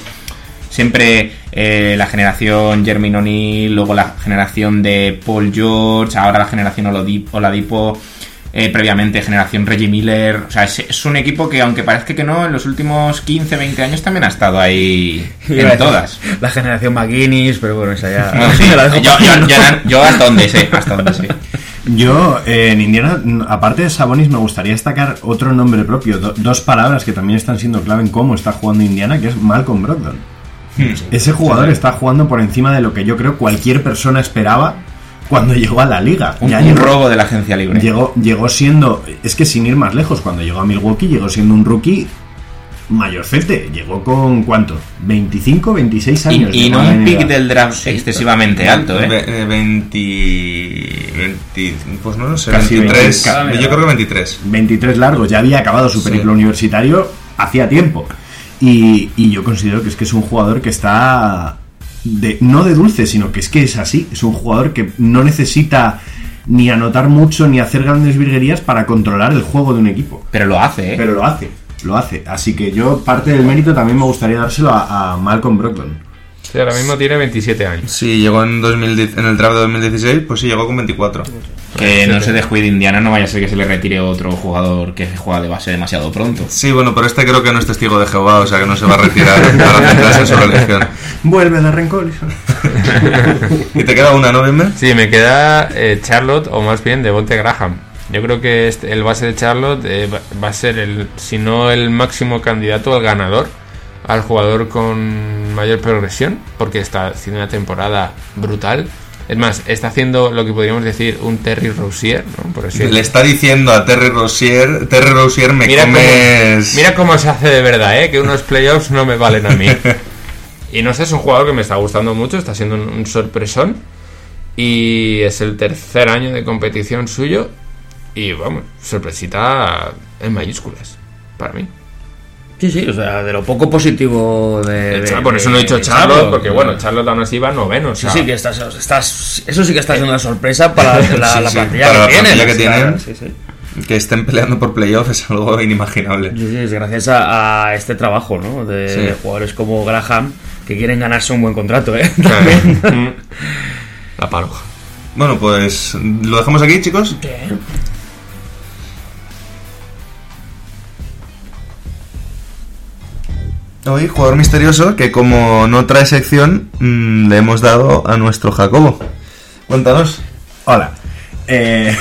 Speaker 5: siempre eh, la generación Jermaine O'Neal, luego la generación de Paul George, ahora la generación Oladi- Oladipo, eh, previamente generación Reggie Miller. O sea, es, es un equipo que aunque parezca que no, en los últimos 15, 20 años también ha estado ahí en todas.
Speaker 2: La generación McGuinness, pero bueno, esa ya.
Speaker 5: Sí,
Speaker 2: la
Speaker 5: yo,
Speaker 2: para-
Speaker 5: yo- yo- yo hasta donde sé, hasta donde sé.
Speaker 6: Yo, eh, en Indiana, aparte de Sabonis, me gustaría destacar otro nombre propio, do- dos palabras que también están siendo clave en cómo está jugando Indiana, que es Malcolm Brogdon. Ese jugador está jugando por encima de lo que yo creo cualquier persona esperaba cuando llegó a la liga.
Speaker 5: Un,
Speaker 6: Ya
Speaker 5: un
Speaker 6: llegó-
Speaker 5: robo de la agencia libre.
Speaker 6: Llegó, llegó siendo, es que sin ir más lejos, cuando llegó a Milwaukee llegó siendo un rookie mayorcete. Llegó con cuánto? 25, 26 años.
Speaker 5: y, no un pick del draft excesivamente alto, ¿eh?
Speaker 4: Ve- eh, 20, 20, Pues no lo sé,
Speaker 6: Casi
Speaker 4: 23.
Speaker 6: 20,
Speaker 4: yo creo que 23.
Speaker 6: 23 largos, ya había acabado su
Speaker 4: Sí.
Speaker 6: periplo universitario hacía tiempo. Y, y yo considero que es que es un jugador que está de, no de dulce, sino que es que es así. Es un jugador que no necesita ni anotar mucho ni hacer grandes virguerías para controlar el juego de un equipo.
Speaker 5: Pero lo hace, ¿eh?
Speaker 6: Pero lo hace, lo hace. Así que yo parte del mérito también me gustaría dárselo a, a Malcolm Brogdon.
Speaker 7: Sí, ahora mismo tiene 27 años.
Speaker 4: Sí, llegó en, 2010 en el draft de 2016, pues sí, llegó con 24.
Speaker 5: que no se descuide Indiana, no vaya a ser que se le retire otro jugador que juega de base demasiado pronto.
Speaker 4: Sí, bueno, pero este creo que no es testigo de Jehová, o sea que no se va a retirar para centrarse en su religión.
Speaker 6: Vuelve de rencor.
Speaker 4: Y te queda una, ¿no, Bimber?
Speaker 7: Sí, me queda eh, Charlotte o más bien Devonte Graham. Yo creo que este- el base de Charlotte eh, va, va a ser, el, si no el máximo candidato al ganador, al jugador con mayor progresión, porque está haciendo una temporada brutal. Es más, está haciendo lo que podríamos decir un Terry Rozier, ¿no? Por así
Speaker 4: Le está diciendo a Terry Rozier, Terry Rozier, me
Speaker 7: Mira cómo,
Speaker 4: comes...
Speaker 7: mira cómo se hace de verdad, ¿eh? Que unos playoffs no me valen a mí. Y no sé, es un jugador que me está gustando mucho, está siendo un, un sorpresón. Y es el tercer año de competición suyo. Y vamos, sorpresita en mayúsculas, para mí.
Speaker 2: Sí, sí, o sea, de lo poco positivo de. de-
Speaker 7: Por eso no he dicho Charlotte, porque bueno, Charlotte aún así va noveno. o
Speaker 2: Sí,
Speaker 7: sea,
Speaker 2: sí, que estás, estás, eso sí que está siendo una sorpresa para la, la
Speaker 4: Sí, sí,
Speaker 2: plantilla
Speaker 4: para la
Speaker 2: que tienen.
Speaker 4: plantilla que
Speaker 2: Sí,
Speaker 4: tienen.
Speaker 2: claro, sí, sí.
Speaker 4: Que estén peleando por playoff es algo inimaginable.
Speaker 2: Sí, sí, es gracias a, a este trabajo, ¿no? De
Speaker 4: Sí.
Speaker 2: jugadores como Graham que quieren ganarse un buen contrato, ¿eh? También.
Speaker 7: La paroja.
Speaker 4: Bueno, pues lo dejamos aquí, chicos. Hoy, jugador misterioso que como no trae sección, mm, le hemos dado a nuestro Jacobo. Cuéntanos.
Speaker 6: Hola. Eh,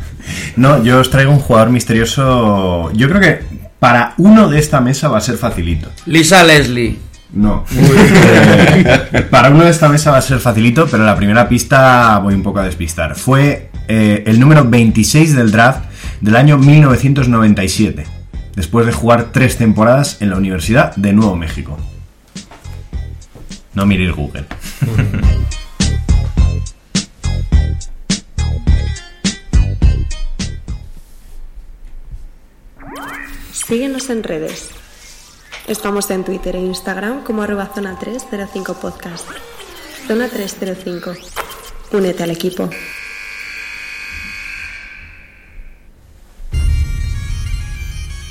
Speaker 6: no, yo os traigo un jugador misterioso. Yo creo que para uno de esta mesa va a ser facilito.
Speaker 2: Lisa Leslie.
Speaker 6: No. Eh, para uno de esta mesa va a ser facilito, pero la primera pista voy un poco a despistar. Fue eh, el número 26 del draft del año 1997, después de jugar tres temporadas en la Universidad de Nuevo México. No miréis Google.
Speaker 8: Síguenos en redes. Estamos en Twitter e Instagram como arroba zona 305 podcast. Zona 305. Únete al equipo.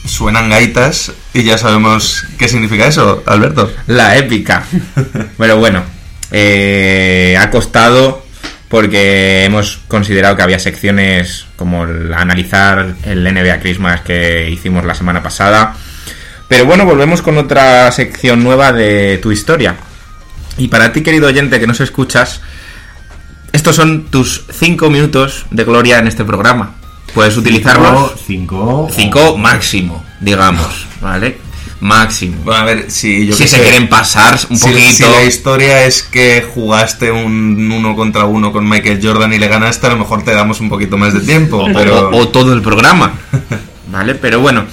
Speaker 4: Suenan gaitas y ya sabemos qué significa eso, Alberto.
Speaker 5: La épica. Pero bueno, eh, ha costado porque hemos considerado que había secciones como el analizar el NBA Christmas que hicimos la semana pasada. Pero bueno, volvemos con otra sección nueva de tu historia. Y para ti, querido oyente que nos escuchas, estos son tus 5 minutos de gloria en este programa. Puedes utilizarlos
Speaker 6: Cinco.
Speaker 5: 5 máximo, digamos, ¿vale? Máximo.
Speaker 4: Bueno, a ver, si yo
Speaker 5: si
Speaker 4: qué
Speaker 5: se
Speaker 4: sé,
Speaker 5: quieren pasar un
Speaker 4: si,
Speaker 5: poquito.
Speaker 4: si la historia es que jugaste un uno contra uno con Michael Jordan y le ganaste, a lo mejor te damos un poquito más de tiempo, pero...
Speaker 5: o, o todo el programa. ¿Vale? Pero bueno.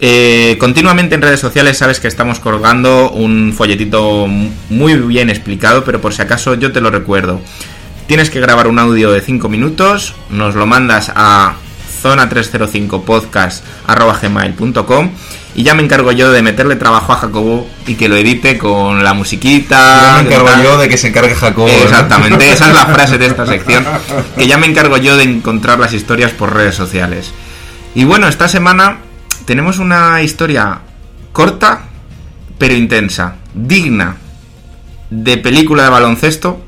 Speaker 5: eh, continuamente en redes sociales sabes que estamos colgando un folletito muy bien explicado, pero por si acaso yo te lo recuerdo. Tienes que grabar un audio de 5 minutos, nos lo mandas a zona305podcast.gmail.com y ya me encargo yo de meterle trabajo a Jacobo y que lo edite con la musiquita.
Speaker 4: Ya me encargo
Speaker 5: tal.
Speaker 4: yo de que se encargue Jacobo. ¿no?
Speaker 5: Exactamente, esa es la frase de esta sección. Que ya me encargo yo de encontrar las historias por redes sociales. Y bueno, esta semana tenemos una historia corta, pero intensa, digna de película de baloncesto,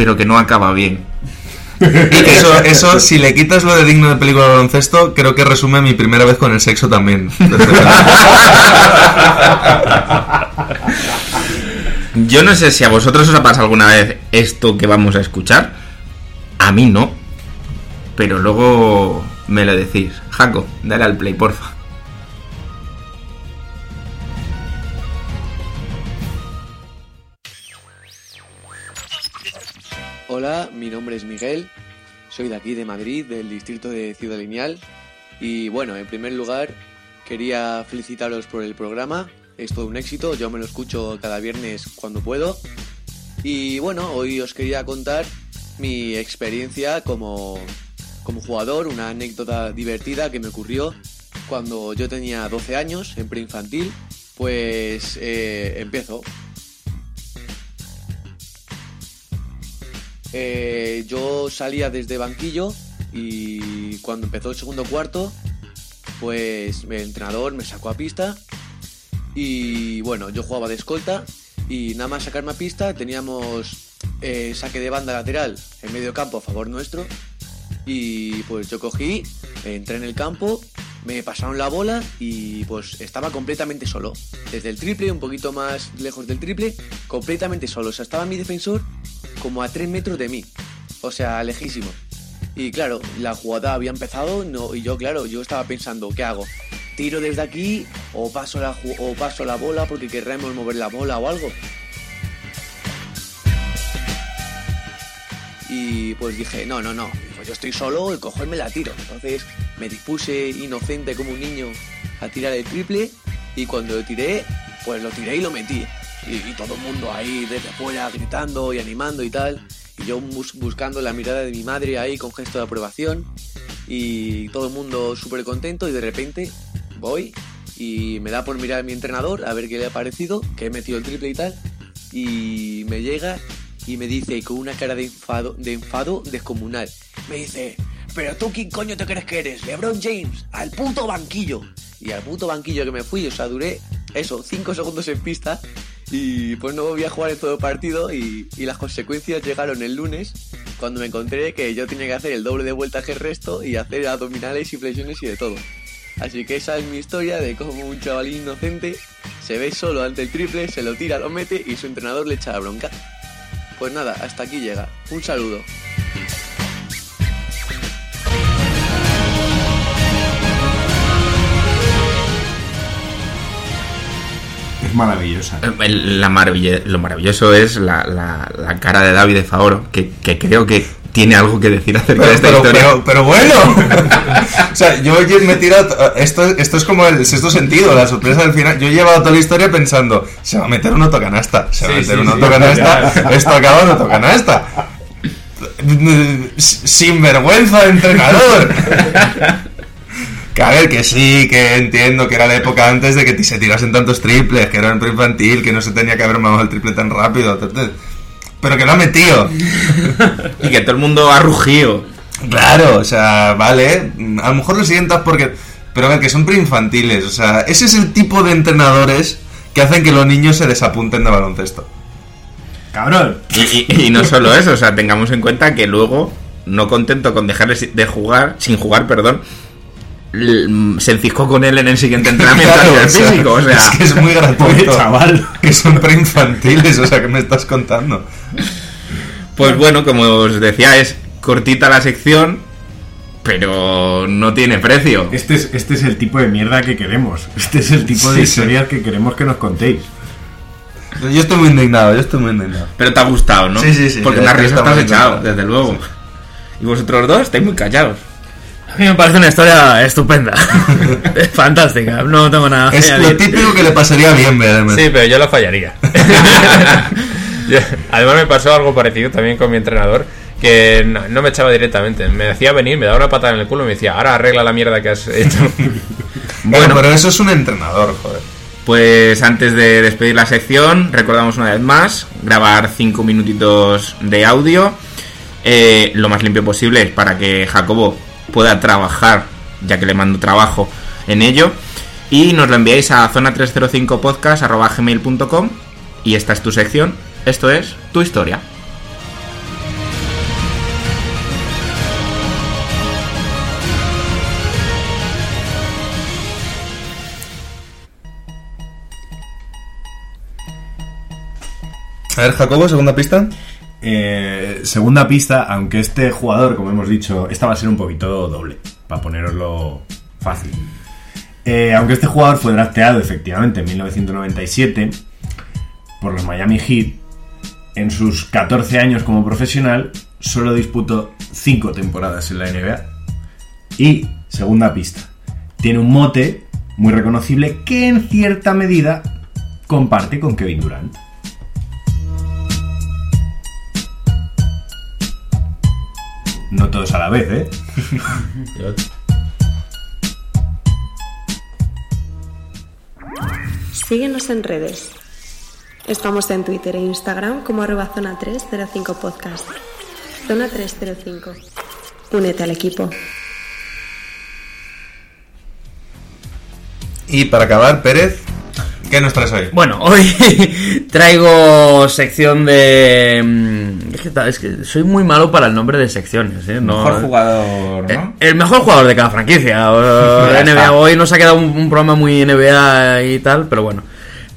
Speaker 5: pero que no acaba bien.
Speaker 4: Y que eso, eso, si le quitas lo de digno de película de baloncesto, creo que resume mi primera vez con el sexo también.
Speaker 5: Yo no sé si a vosotros os ha pasado alguna vez esto que vamos a escuchar. A mí no. Pero luego me lo decís. Jaco, dale al play, porfa.
Speaker 9: Hola, mi nombre es Miguel, soy de aquí de Madrid, del distrito de Ciudad Lineal. Y bueno, en primer lugar, quería felicitaros por el programa, es todo un éxito, yo me lo escucho cada viernes cuando puedo. Y bueno, hoy os quería contar mi experiencia como, como jugador, una anécdota divertida que me ocurrió cuando yo tenía 12 años, en preinfantil. Pues eh, empiezo. Eh, yo salía desde banquillo y cuando empezó el segundo cuarto, pues el entrenador me sacó a pista y bueno, yo jugaba de escolta y nada más sacarme a pista teníamos eh, saque de banda lateral en medio campo a favor nuestro y pues yo cogí, entré en el campo, me pasaron la bola y pues estaba completamente solo. Desde el triple, un poquito más lejos del triple, completamente solo. O sea, estaba mi defensor como a 3 metros de mí. O sea, lejísimo. Y claro, la jugada había empezado no, y yo, claro, yo estaba pensando, ¿qué hago? ¿Tiro desde aquí o paso la, o paso la bola porque querremos mover la bola o algo? Y pues dije, no, no, no, yo estoy solo cojo y me la tiro. Entonces me dispuse inocente como un niño a tirar el triple y cuando lo tiré, pues lo tiré y lo metí. Y, todo el mundo ahí desde fuera gritando y animando y tal. Y yo bus- buscando la mirada de mi madre ahí con gesto de aprobación. Y todo el mundo súper contento y de repente voy y me da por mirar a mi entrenador a ver qué le ha parecido, que he metido el triple y tal. Y me llega y me dice con una cara de enfado, de enfado descomunal. Me dice, pero tú quién coño te crees que eres, LeBron James, al puto banquillo. Y al puto banquillo que me fui, o sea, duré eso, 5 segundos en pista. Y pues no volví a jugar en todo el partido y, y las consecuencias llegaron el lunes cuando me encontré que yo tenía que hacer el doble de vueltas que el resto y hacer abdominales y flexiones y de todo. Así que esa es mi historia de cómo un chavalín inocente se ve solo ante el triple, se lo tira, lo mete y su entrenador le echa la bronca. Pues nada, hasta aquí llega. Un saludo.
Speaker 6: Es maravillosa.
Speaker 5: El- La maravilloso es la, la- la cara de David de Favoro, que, que creo que tiene algo que decir acerca de
Speaker 4: Pero,
Speaker 5: esta
Speaker 4: pero,
Speaker 5: historia.
Speaker 4: pero- pero bueno. o sea, yo me he tirado. Esto, esto es como el sexto sentido, la sorpresa del final. Yo he llevado toda la historia pensando: se va a meter un autocanasta, se va a meter
Speaker 7: sí,
Speaker 4: un
Speaker 7: sí.
Speaker 4: autocanasta, esto acaba en autocanasta. Sin vergüenza de entrenador. Que a ver, que sí, que entiendo que era la época antes de que se tirasen tantos triples, que era un infantil, que no se tenía que haber mamado el triple tan rápido. Pero que lo ha metido.
Speaker 5: Y que todo el mundo ha rugido.
Speaker 4: Claro, o sea, vale, a lo mejor lo sientas porque... Pero a ver, que son preinfantiles, o sea, ese es el tipo de entrenadores que hacen que los niños se desapunten de baloncesto.
Speaker 6: Cabrón.
Speaker 5: Y, y- y no solo eso, o sea, tengamos en cuenta que luego, no contento con dejarles de jugar, sin jugar, perdón, se enciscó con él en el siguiente entrenamiento a
Speaker 4: Claro,
Speaker 5: nivel
Speaker 4: o sea,
Speaker 5: físico, o sea,
Speaker 4: es que es muy gratuito.
Speaker 6: chaval.
Speaker 4: Que son preinfantiles, o sea, ¿qué me estás contando?
Speaker 5: pues bueno, como os decía, es cortita la sección, pero no tiene precio.
Speaker 6: Este es, este es el tipo de mierda que queremos. Este es el tipo de
Speaker 4: Sí, sí.
Speaker 6: historias que queremos que nos contéis.
Speaker 4: Yo estoy muy indignado, yo estoy muy indignado.
Speaker 5: Pero te ha gustado, ¿no?
Speaker 4: Sí, sí, sí,
Speaker 5: Porque
Speaker 4: sí,
Speaker 5: una
Speaker 4: sí,
Speaker 5: risa
Speaker 4: está
Speaker 5: estás echado,
Speaker 4: bien.
Speaker 5: desde luego. Y vosotros dos estáis muy callados.
Speaker 2: A mí me parece una historia estupenda. Es fantástica. No tengo nada que
Speaker 4: Es lo típico que le pasaría bien, Bedemer.
Speaker 7: Sí, pero yo lo fallaría. Yo- Además me pasó algo parecido también con mi entrenador, que no, no me echaba directamente. Me hacía venir, me daba una patada en el culo y me decía, ahora arregla la mierda que has hecho.
Speaker 4: Bueno, pero eso es un entrenador, joder.
Speaker 5: Pues antes de despedir la sección, recordamos una vez más, grabar 5 minutitos de audio, eh, lo más limpio posible para que Jacobo pueda trabajar, ya que le mando trabajo en ello, y nos lo enviáis a zona305podcast.gmail.com y esta es tu sección, esto es tu historia.
Speaker 4: A ver, Jacobo, segunda pista.
Speaker 6: Eh, segunda pista, aunque este jugador, como hemos dicho, esta va a ser un poquito doble, para poneroslo fácil. Eh, aunque este jugador fue drafteado efectivamente en 1997 por los Miami Heat, en sus 14 años como profesional solo disputó 5 temporadas en la NBA. Y, segunda pista, tiene un mote muy reconocible que en cierta medida comparte con Kevin Durant. No todos a la vez, ¿eh?
Speaker 8: Síguenos en redes. Estamos en Twitter e Instagram como arroba zona 305 podcast. Zona 305. Únete al equipo.
Speaker 4: Y para acabar, Pérez, ¿qué nos traes hoy?
Speaker 2: Bueno, hoy traigo sección de. mm, Es que, ta- es que soy muy malo para el nombre de secciones, ¿eh? No-
Speaker 5: Mejor jugador,
Speaker 2: Eh,
Speaker 5: ¿no?
Speaker 2: El mejor jugador de cada franquicia. NBA. Hoy nos ha quedado un, un programa muy NBA y tal, pero bueno.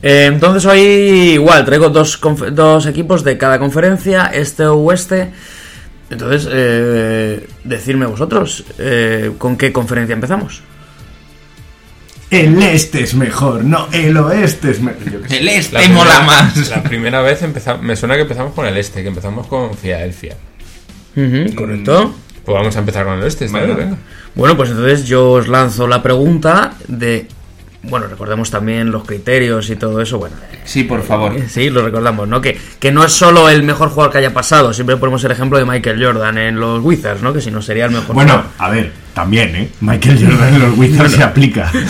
Speaker 2: Eh, entonces hoy igual traigo dos, equipos de cada conferencia, este o oeste. Entonces, eh, decirme vosotros, eh, ¿con qué conferencia empezamos?
Speaker 6: El este es mejor, no, el oeste es mejor.
Speaker 5: El este
Speaker 7: La
Speaker 5: mola
Speaker 7: primera-
Speaker 5: más.
Speaker 7: La primera vez empezamos, me suena que empezamos con el este, que empezamos con Filadelfia.
Speaker 2: Ujú, ¿Correcto?
Speaker 7: Pues vamos a empezar con el este,
Speaker 4: Bueno.
Speaker 7: venga.
Speaker 2: Bueno, pues entonces yo os lanzo la pregunta de... Bueno, recordemos también los criterios y todo eso, bueno,
Speaker 5: Sí, por favor.
Speaker 2: Sí, lo recordamos, ¿no? Que, que no es solo el mejor jugador que haya pasado, siempre ponemos el ejemplo de Michael Jordan en los Wizards, ¿no? Que si no sería el mejor
Speaker 6: Bueno,
Speaker 2: jugador.
Speaker 6: a ver, también, ¿eh? Michael Jordan en los Wizards se aplica.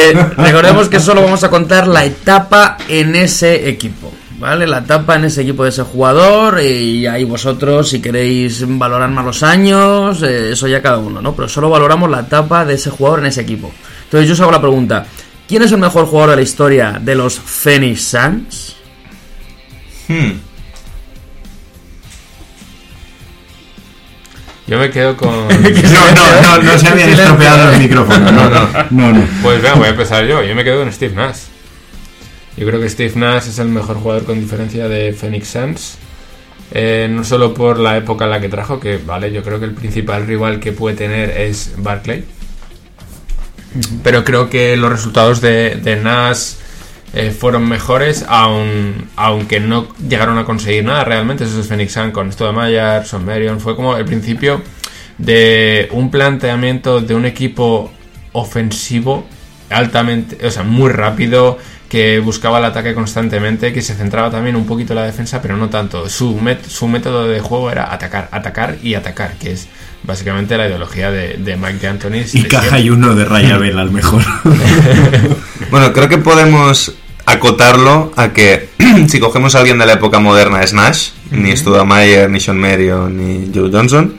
Speaker 2: Eh, recordemos que solo vamos a contar la etapa en ese equipo, ¿vale? La etapa en ese equipo de ese jugador y ahí vosotros, si queréis valorar más los años, eh, eso ya cada uno, ¿no? Pero solo valoramos la etapa de ese jugador en ese equipo. Entonces yo os hago la pregunta, ¿quién es el mejor jugador de la historia de los Phoenix Suns?
Speaker 4: Hmm.
Speaker 7: Yo me quedo con...
Speaker 6: No, no, no, no se habían estropeado los micrófonos. No, no, no. no.
Speaker 7: Pues venga, voy a empezar yo. Yo me quedo con Steve Nash. Yo creo que Steve Nash es el mejor jugador con diferencia de Phoenix Suns. Eh, no solo por la época en la que trajo, que vale, yo creo que el principal rival que puede tener es Barclay. Pero creo que los resultados de, de Nash eh, fueron mejores, aun- aunque no llegaron a conseguir nada realmente. Esos Phoenix Suns con Stoudemire, Son Marion, fue como el principio de un planteamiento de un equipo ofensivo altamente, o sea, muy rápido, que buscaba el ataque constantemente, que se centraba también un poquito en la defensa, pero no tanto. Su, met- su método de juego era atacar, atacar y atacar, que es básicamente la ideología de, de Mike D'Antoni.
Speaker 6: Y caja y uno de Raya Vela, al mejor.
Speaker 4: Bueno, creo que podemos acotarlo a que si cogemos a alguien de la época moderna es Nash, ni Studamayer, ni Sean Marion, ni Joe Johnson.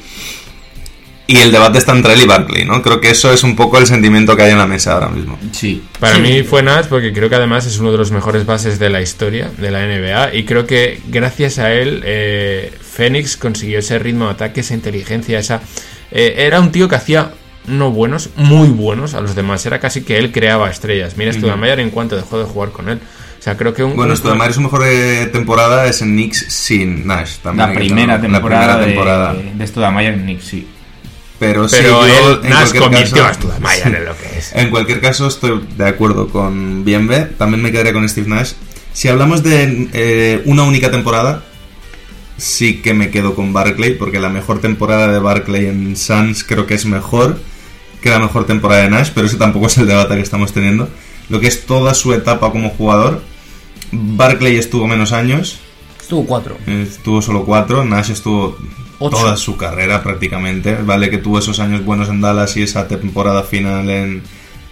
Speaker 4: Y el debate está entre él y Barkley, ¿no? Creo que eso es un poco el sentimiento que hay en la mesa ahora mismo.
Speaker 5: Sí.
Speaker 7: Para mí fue Nash porque creo que además es uno de los mejores bases de la historia de la NBA y creo que gracias a él eh, Phoenix consiguió ese ritmo de ataque, esa inteligencia, esa... eh, era un tío que hacía no buenos, muy buenos a los demás. Era casi que él creaba estrellas. Mira Studamayer en cuanto dejó de jugar con él. O sea, creo que un...
Speaker 4: Bueno, Studamayer su mejor eh, temporada es en Knicks sin Nash. También
Speaker 5: La primera temporada,
Speaker 4: La primera temporada.
Speaker 5: de, de Studamayer en Knicks, sí.
Speaker 4: Pero, sí,
Speaker 7: Pero
Speaker 4: yo,
Speaker 7: él,
Speaker 4: en
Speaker 7: Nash
Speaker 4: cualquier
Speaker 7: convirtió
Speaker 4: caso-
Speaker 7: a en lo que es.
Speaker 4: En cualquier caso, estoy de acuerdo con Bienve. También me quedaré con Steve Nash. Si hablamos de eh, una única temporada, sí que me quedo con Barclay, porque la mejor temporada de Barclay en Suns creo que es mejor que la mejor temporada de Nash, pero ese tampoco es el debate que estamos teniendo. Lo que es toda su etapa como jugador, Barclay estuvo menos años,
Speaker 2: Estuvo cuatro.
Speaker 4: Estuvo solo cuatro, Nash estuvo Toda su carrera prácticamente. Vale que tuvo esos años buenos en Dallas y esa temporada final en,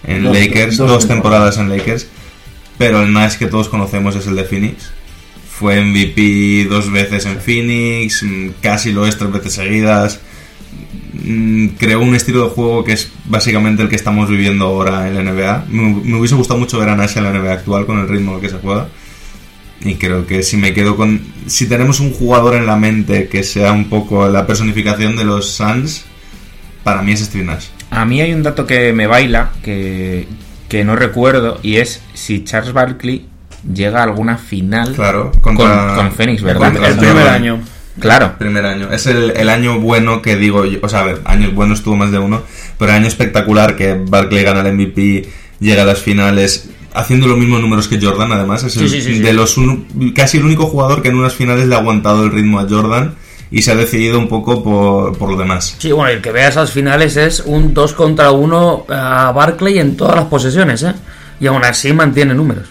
Speaker 4: en
Speaker 6: Dos-
Speaker 4: Lakers,
Speaker 6: dos
Speaker 4: dos,
Speaker 6: temporadas.
Speaker 4: en Lakers. Pero el Nash que todos conocemos es el de Phoenix. Fue MVP dos veces en Phoenix, casi lo es tres veces seguidas. Mm, Creó un estilo de juego que es básicamente el que estamos viviendo ahora en la NBA. Me, me hubiese gustado mucho ver a Nash en la NBA actual con el ritmo que se juega. Y creo que si me quedo con. Si tenemos un jugador en la mente que sea un poco la personificación de los Suns, para mí es Steve Nash.
Speaker 5: A mí hay un dato que me baila, que, que no recuerdo, y es si Charles Barkley llega a alguna final
Speaker 4: Claro,
Speaker 5: con,
Speaker 4: contra-
Speaker 5: con Phoenix, ¿verdad?
Speaker 4: contra
Speaker 2: El
Speaker 4: Jordan.
Speaker 2: primer año.
Speaker 5: Claro.
Speaker 4: Primer año. Es el, el año bueno que digo yo. O sea, a ver, años buenos tuvo más de uno, pero el año espectacular que Barkley gana el MVP, llega a las finales. Haciendo los mismos números que Jordan, además, es el-
Speaker 2: Sí, sí, sí, sí.
Speaker 4: de los un- casi el único jugador que en unas finales le ha aguantado el ritmo a Jordan y se ha decidido un poco por, por lo demás.
Speaker 2: Sí, bueno, el que vea esas finales es un 2 contra 1 a Barclay en todas las posesiones, ¿eh? Y aún así mantiene números.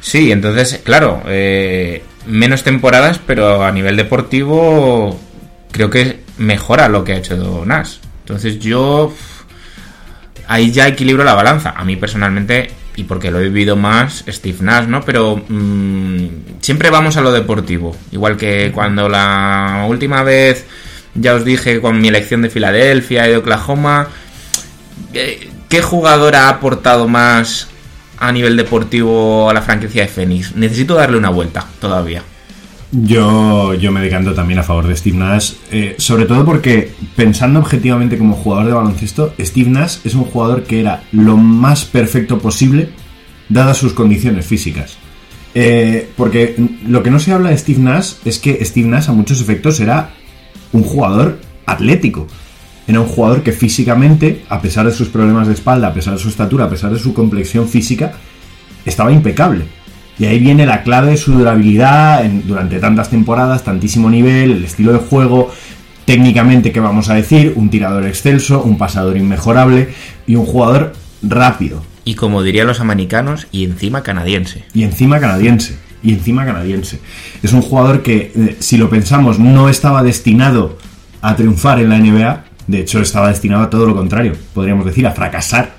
Speaker 5: Sí, entonces, claro, eh, menos temporadas, pero a nivel deportivo creo que mejora lo que ha hecho Nash. Entonces yo ahí ya equilibro la balanza. A mí personalmente, y porque lo he vivido más, Steve Nash, ¿no? Pero mm, siempre vamos a lo deportivo. Igual que cuando la última vez ya os dije con mi elección de Filadelfia y de Oklahoma, eh, ¿qué jugador ha aportado más a nivel deportivo a la franquicia de Phoenix? Necesito darle una vuelta todavía.
Speaker 6: Yo, yo me decanto también a favor de Steve Nash, eh, sobre todo porque pensando objetivamente como jugador de baloncesto, Steve Nash es un jugador que era lo más perfecto posible dadas sus condiciones físicas. Eh, porque lo que no se habla de Steve Nash es que Steve Nash a muchos efectos era un jugador atlético. Era un jugador que físicamente, a pesar de sus problemas de espalda, a pesar de su estatura, a pesar de su complexión física, estaba impecable. Y ahí viene la clave de su durabilidad en- durante tantas temporadas, tantísimo nivel, el estilo de juego, técnicamente, ¿qué vamos a decir? Un tirador excelso, un pasador inmejorable y un jugador rápido.
Speaker 5: Y como dirían los americanos, y encima canadiense.
Speaker 6: Y encima canadiense. Y encima canadiense. Es un jugador que, eh, si lo pensamos, no estaba destinado a triunfar en la NBA. De hecho, estaba destinado a todo lo contrario. Podríamos decir, a fracasar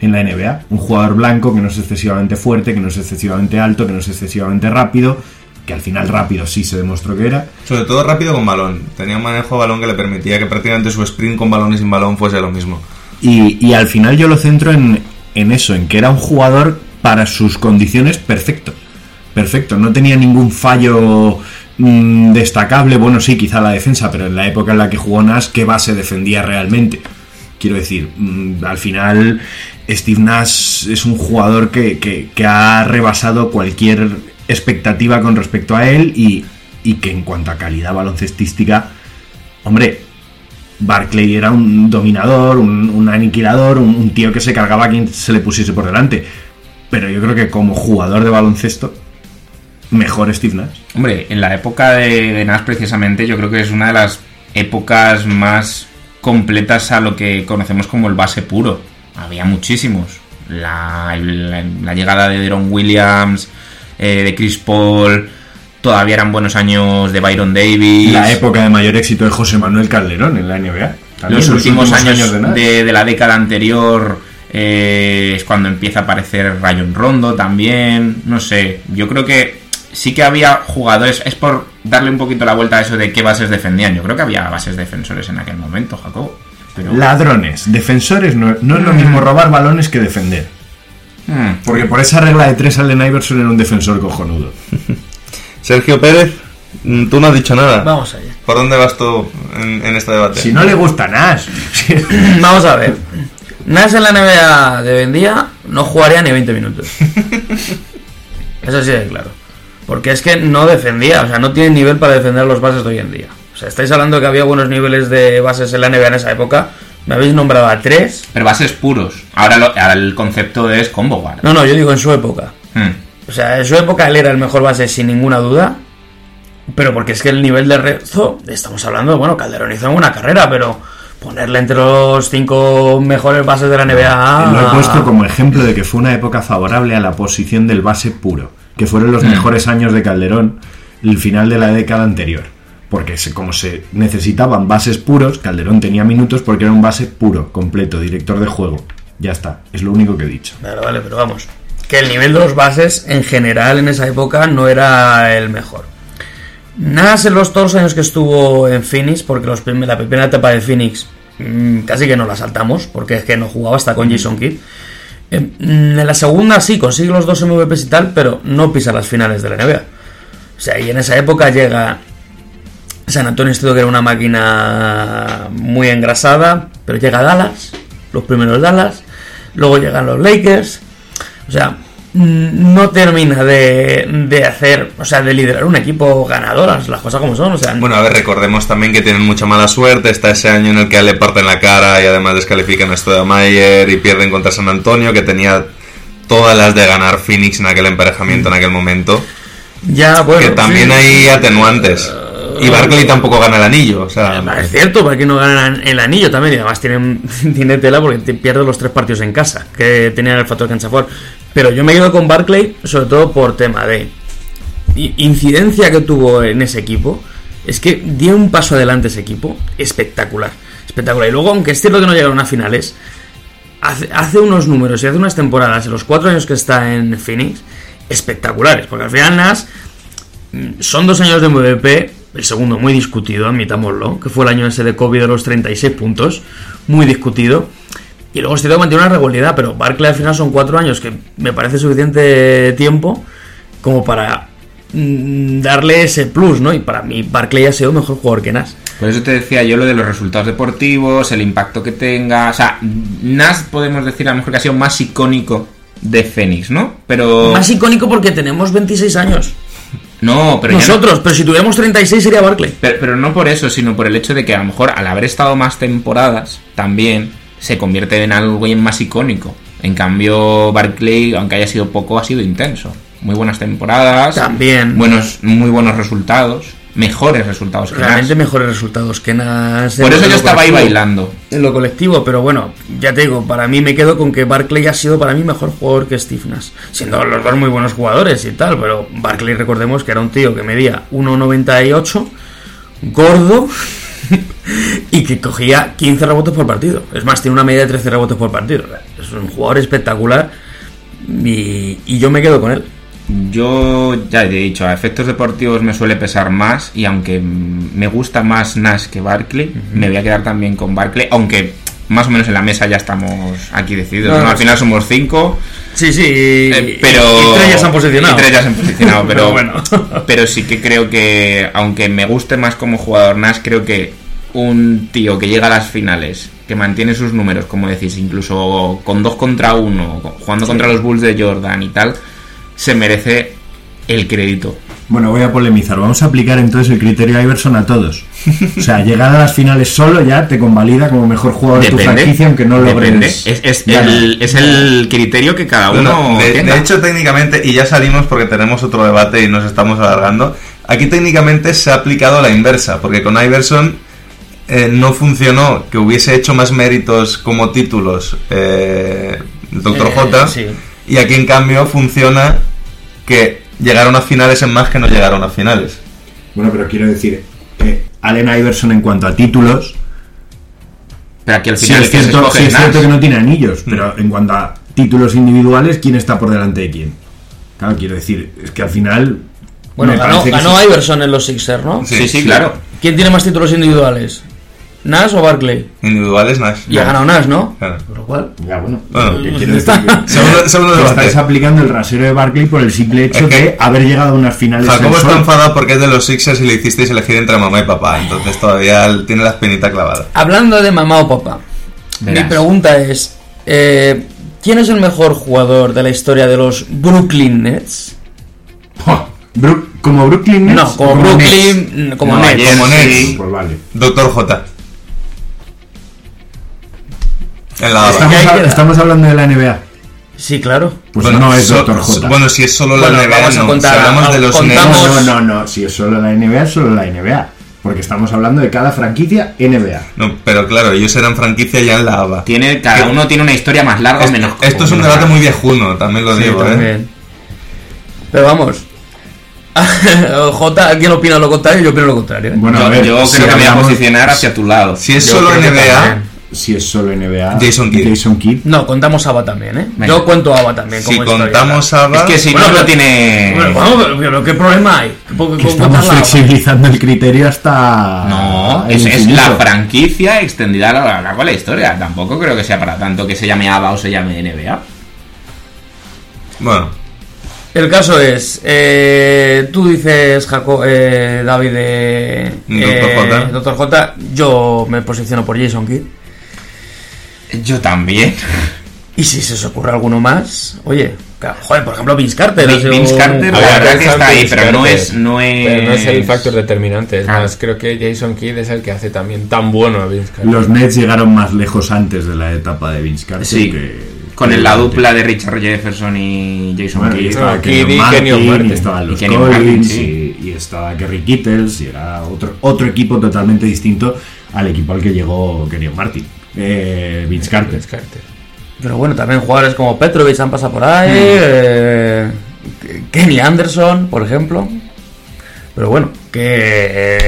Speaker 6: en la NBA. Un jugador blanco que no es excesivamente fuerte, que no es excesivamente alto, que no es excesivamente rápido. Que al final rápido sí se demostró que era.
Speaker 4: Sobre todo rápido con balón. Tenía un manejo de balón que le permitía que prácticamente su sprint con balón y sin balón fuese lo mismo.
Speaker 6: Y, y al final yo lo centro en, en eso, en que era un jugador para sus condiciones perfecto. Perfecto, no tenía ningún fallo mm, destacable. Bueno, sí, quizá la defensa, pero en la época en la que jugó Nash, ¿qué base defendía realmente? Quiero decir, mm, al final Steve Nash es un jugador que, que- ha rebasado cualquier expectativa con respecto a él y, y que en cuanto a calidad baloncestística, hombre, Barclay era un dominador, un, aniquilador, un, un tío que se cargaba a quien se le pusiese por delante. Pero yo creo que como jugador de baloncesto, mejor Steve Nash.
Speaker 5: Hombre, en la época de, de Nash precisamente yo creo que es una de las épocas más completas a lo que conocemos como el base puro. Había muchísimos. La, la- la llegada de Deron Williams, eh, de Chris Paul, todavía eran buenos años de Byron Davis.
Speaker 6: La época de mayor éxito de José Manuel Calderón en la NBA. También
Speaker 5: los últimos, años,
Speaker 6: de,
Speaker 5: de la década anterior eh, es cuando empieza a aparecer Rayon Rondo también. No sé, yo creo que sí que había jugadores. Es por darle un poquito la vuelta a eso de qué bases defendían. Yo creo que había bases defensores en aquel momento, Jacobo. Pero...
Speaker 6: Ladrones, defensores, no, no es lo mismo robar balones que defender.
Speaker 5: Hmm,
Speaker 6: Porque por esa regla de tres Allen Iverson era un defensor cojonudo.
Speaker 4: Sergio Pérez, mm, tú no has dicho nada.
Speaker 2: Vamos allá.
Speaker 4: ¿Por dónde vas tú en, en este debate?
Speaker 6: Si no le gusta Nash.
Speaker 2: Vamos a ver. Nash en la NBA de hoy en día no jugaría ni 20 minutos. Eso sí de claro. Porque es que no defendía, o sea, no tiene nivel para defender los bases de hoy en día. O sea, estáis hablando de que había buenos niveles de bases en la NBA en esa época. Me habéis nombrado a tres.
Speaker 5: Pero bases puros. Ahora, lo- ahora el concepto es combo guard.
Speaker 2: No, no, yo digo en su época.
Speaker 5: Hmm.
Speaker 2: O sea, en su época él era el mejor base sin ninguna duda. Pero porque es que el nivel de rezo, estamos hablando, bueno, Calderón hizo una carrera, pero ponerle entre los cinco mejores bases de la NBA.
Speaker 6: Lo he puesto como ejemplo de que fue una época favorable a la posición del base puro, que fueron los mejores años de Calderón, el final de la década anterior. Porque se- como se necesitaban bases puros, Calderón tenía minutos porque era un base puro, completo, director de juego. Ya está, es lo único que he dicho.
Speaker 2: Vale, vale, pero vamos. Que el nivel de los bases en general en esa época no era el mejor. Nash en los los años que estuvo en Phoenix, porque los prim- la primera etapa de Phoenix mm, casi que no la saltamos, porque es que no jugaba hasta con Jason Kidd. Eh, mm, En la segunda sí, consigue los dos MVPs y tal, pero no pisa las finales de la NBA. O sea, y en esa época llega San Antonio Estado, que era una máquina muy engrasada, pero llega Dallas, los primeros Dallas, luego llegan los Lakers, o sea, no termina de, de hacer, o sea, de liderar un equipo ganador, las cosas como son, o sea,
Speaker 4: Bueno, a ver, recordemos también que tienen mucha mala suerte. Está ese año en el que le parten la cara y además descalifican a Stoudemire y pierden contra San Antonio, que tenía todas las de ganar Phoenix en aquel emparejamiento, en aquel momento.
Speaker 2: ya, bueno,
Speaker 4: que también
Speaker 2: sí.
Speaker 4: hay atenuantes. Y Barkley tampoco gana el anillo. O sea,
Speaker 2: Es cierto, porque no ganan el anillo también. Y además tienen, tiene tela porque pierde los tres partidos en casa, que tenían el factor cancha. Pero yo me quedo con Barclay, sobre todo por tema de incidencia que tuvo en ese equipo. Es que dio un paso adelante ese equipo espectacular. Espectacular. Y luego, aunque es cierto que no llegaron a finales, hace, hace unos números y hace unas temporadas, en los cuatro años que está en Phoenix, espectaculares. Porque al final Nash mm, son dos años de MVP, el segundo muy discutido, admitámoslo, que fue el año ese de COVID de los 36 puntos, muy discutido. Y luego que mantiene una regularidad, pero Barclay al final son cuatro años, que me parece suficiente tiempo como para mm, darle ese plus, ¿no? Y para mí Barclay ha sido mejor jugador que Nash.
Speaker 5: Por eso te decía yo lo de los resultados deportivos, el impacto que tenga. O sea, Nash podemos decir a lo mejor que ha sido más icónico de Fénix, ¿no? Pero.
Speaker 2: Más icónico porque tenemos 26 años.
Speaker 5: No, pero no-
Speaker 2: Nosotros, pero si tuviéramos 36 sería Barclay.
Speaker 5: Pero, pero no por eso, sino por el hecho de que a lo mejor al haber estado más temporadas, también se convierte en algo más icónico. En cambio, Barclay, aunque haya sido poco, ha sido intenso. Muy buenas temporadas.
Speaker 2: También.
Speaker 5: Buenos, muy buenos resultados. Mejores resultados que
Speaker 2: Realmente mejores resultados que Nash.
Speaker 5: Por eso yo estaba ahí bailando.
Speaker 2: En lo colectivo, pero bueno, ya te digo, para mí me quedo con que Barclay ha sido para mí mejor jugador que Steve Nash. Siendo los dos muy buenos jugadores y tal, pero Barclay recordemos que era un tío que medía 1,98, gordo y que cogía 15 rebotes por partido. Es más, tiene una media de 13 rebotes por partido. Es un jugador espectacular y, y yo me quedo con él.
Speaker 5: Yo ya he dicho, a efectos deportivos me suele pesar más y aunque me gusta más Nash que Barkley, me voy a quedar también con Barkley, aunque más o menos en la mesa ya estamos aquí decididos.
Speaker 2: No,
Speaker 5: ¿no?
Speaker 2: no,
Speaker 5: Al final somos cinco,
Speaker 2: Sí, sí,
Speaker 5: eh, pero
Speaker 2: y tres ya se han posicionado.
Speaker 5: y tres ya se han posicionado, pero,
Speaker 2: Pero bueno.
Speaker 5: pero sí que creo que aunque me guste más como jugador Nash, creo que un tío que llega a las finales, que mantiene sus números, como decís, incluso con dos contra uno, jugando contra los Bulls de Jordan y tal, se merece el crédito.
Speaker 6: Bueno, voy a polemizar. Vamos a aplicar entonces el criterio Iverson a todos. O sea, llegar a las finales solo ya te convalida como mejor jugador de tu franquicia, aunque no
Speaker 5: depende.
Speaker 6: logres.
Speaker 5: Es, es el, es el criterio que cada uno
Speaker 4: No, no, de,
Speaker 5: tenga.
Speaker 4: de hecho, técnicamente, y ya salimos porque tenemos otro debate y nos estamos alargando, aquí técnicamente se ha aplicado la inversa, porque con Iverson eh, no funcionó que hubiese hecho más méritos como títulos eh, el Dr.
Speaker 2: Eh,
Speaker 4: J,
Speaker 2: sí.
Speaker 4: y aquí en cambio funciona que llegaron a finales en más que no llegaron a finales.
Speaker 6: Bueno, pero quiero decir, eh, Allen Iverson en cuanto a títulos,
Speaker 5: Pero aquí al
Speaker 6: sí
Speaker 5: final
Speaker 6: es
Speaker 5: que
Speaker 6: cierto, sí
Speaker 5: es
Speaker 6: que no tiene anillos, pero en cuanto a títulos individuales, ¿quién está por delante de quién? Claro, quiero decir, es que al final
Speaker 2: Bueno, ganó,
Speaker 6: sí.
Speaker 2: Iverson en los Sixers, ¿no?
Speaker 4: Sí.
Speaker 5: Sí, sí, claro.
Speaker 2: ¿Quién tiene más títulos individuales? ¿Nash o Barkley?
Speaker 4: Individuales, Nash.
Speaker 2: Y ha ganado Nash, ¿no?
Speaker 4: Claro.
Speaker 2: Por lo cual.
Speaker 6: Ya, bueno.
Speaker 4: Bueno,
Speaker 6: decir que-
Speaker 4: Segundo,
Speaker 6: estáis aplicando el rasero de Barkley por el simple hecho
Speaker 4: Es que-
Speaker 6: de haber llegado a unas finales
Speaker 4: Jacobo está enfadado porque es de los Sixers y le hicisteis elegir entre mamá y papá. Entonces todavía tiene la espinita clavada.
Speaker 2: Hablando de mamá o papá,
Speaker 5: Verás.
Speaker 2: mi pregunta es: eh, ¿quién es el mejor jugador de la historia de los Brooklyn Nets?
Speaker 6: Bru- como Brooklyn Nets.
Speaker 2: No, como
Speaker 6: Nets?
Speaker 2: Brooklyn, como
Speaker 5: No,
Speaker 2: Nets.
Speaker 5: ayer
Speaker 4: Como
Speaker 5: sí.
Speaker 4: Nets.
Speaker 6: Pues vale.
Speaker 4: Doctor J. En la
Speaker 6: Estamos, a- hablando de la NBA.
Speaker 2: Sí, claro.
Speaker 6: Pues
Speaker 4: Bueno,
Speaker 6: no es
Speaker 4: so-
Speaker 6: Dr. J.
Speaker 4: Bueno, si es solo la
Speaker 2: Bueno,
Speaker 4: NBA,
Speaker 2: vamos a
Speaker 4: no.
Speaker 2: contar-
Speaker 4: si hablamos de los
Speaker 2: contamos-
Speaker 6: No, no, no. Si es solo la NBA, es solo la NBA. Porque estamos hablando de cada franquicia NBA.
Speaker 4: no, pero claro, ellos eran franquicia ya en la ABA.
Speaker 5: Tiene, cada uno tiene una historia más larga o
Speaker 4: Esto,
Speaker 5: menos.
Speaker 4: esto es un debate muy viejuno, también lo
Speaker 2: Sí,
Speaker 4: digo, ¿eh?
Speaker 2: Pero vamos. J, ¿quién opina lo contrario? Yo opino lo contrario. ¿eh?
Speaker 6: Bueno,
Speaker 5: yo
Speaker 6: a ver,
Speaker 5: yo
Speaker 6: si
Speaker 5: creo que me voy a posicionar hacia tu lado.
Speaker 4: Si es
Speaker 7: Yo
Speaker 4: solo NBA,
Speaker 7: también.
Speaker 6: Si es solo NBA.
Speaker 4: Jason Kidd.
Speaker 6: Jason Kidd.
Speaker 2: No, contamos ABA también, ¿eh?
Speaker 5: Venga.
Speaker 2: Yo cuento ABA también.
Speaker 4: si
Speaker 2: como historia.
Speaker 4: contamos ABA,
Speaker 5: Es que si
Speaker 2: Bueno,
Speaker 5: no,
Speaker 2: pero-
Speaker 5: no tiene.
Speaker 2: Bueno, vamos, pero, pero ¿qué problema hay? ¿Con-
Speaker 6: Que
Speaker 2: con
Speaker 6: estamos flexibilizando el criterio hasta.
Speaker 5: No, es, la franquicia extendida a lo largo de la historia. Tampoco creo que sea para tanto que se llame ABA o se llame NBA.
Speaker 4: bueno,
Speaker 2: El caso es, eh, tú dices, Jaco, eh, David, eh,
Speaker 4: Dr. J.
Speaker 2: Dr. J, yo me posiciono por Jason Kidd.
Speaker 5: Yo también.
Speaker 2: Y si se os ocurre alguno más, oye, joder, por ejemplo, Vince Carter.
Speaker 5: Vince
Speaker 2: un-
Speaker 5: Carter, la
Speaker 7: ver,
Speaker 5: verdad que está ahí,
Speaker 7: Carter,
Speaker 5: pero no es. No es,
Speaker 7: Pero no es el factor determinante. Es más, creo que Jason Kidd es el que hace también tan bueno a Vince Carter.
Speaker 6: Los Nets llegaron más lejos antes de la etapa de Vince Carter.
Speaker 5: Sí,
Speaker 6: que-
Speaker 5: con el- la dupla de Richard Jefferson y Jason
Speaker 6: Bueno, y
Speaker 5: Kidd.
Speaker 6: estaba
Speaker 7: Kidd y
Speaker 6: Martin,
Speaker 7: Kenyon Martin.
Speaker 6: y estaban
Speaker 5: Y
Speaker 6: los
Speaker 5: Kenyon
Speaker 6: Collins,
Speaker 5: Martin, sí.
Speaker 6: y, y estaba Kerry Kittles, y era otro, otro equipo totalmente distinto al equipo al que llegó Kenyon Martin. Eh, Vince Carter.
Speaker 7: Vince Carter.
Speaker 2: Pero bueno, también jugadores como Petrovic han pasado por ahí,
Speaker 5: Mm.
Speaker 2: eh, Kenny Anderson, por ejemplo. Pero bueno, que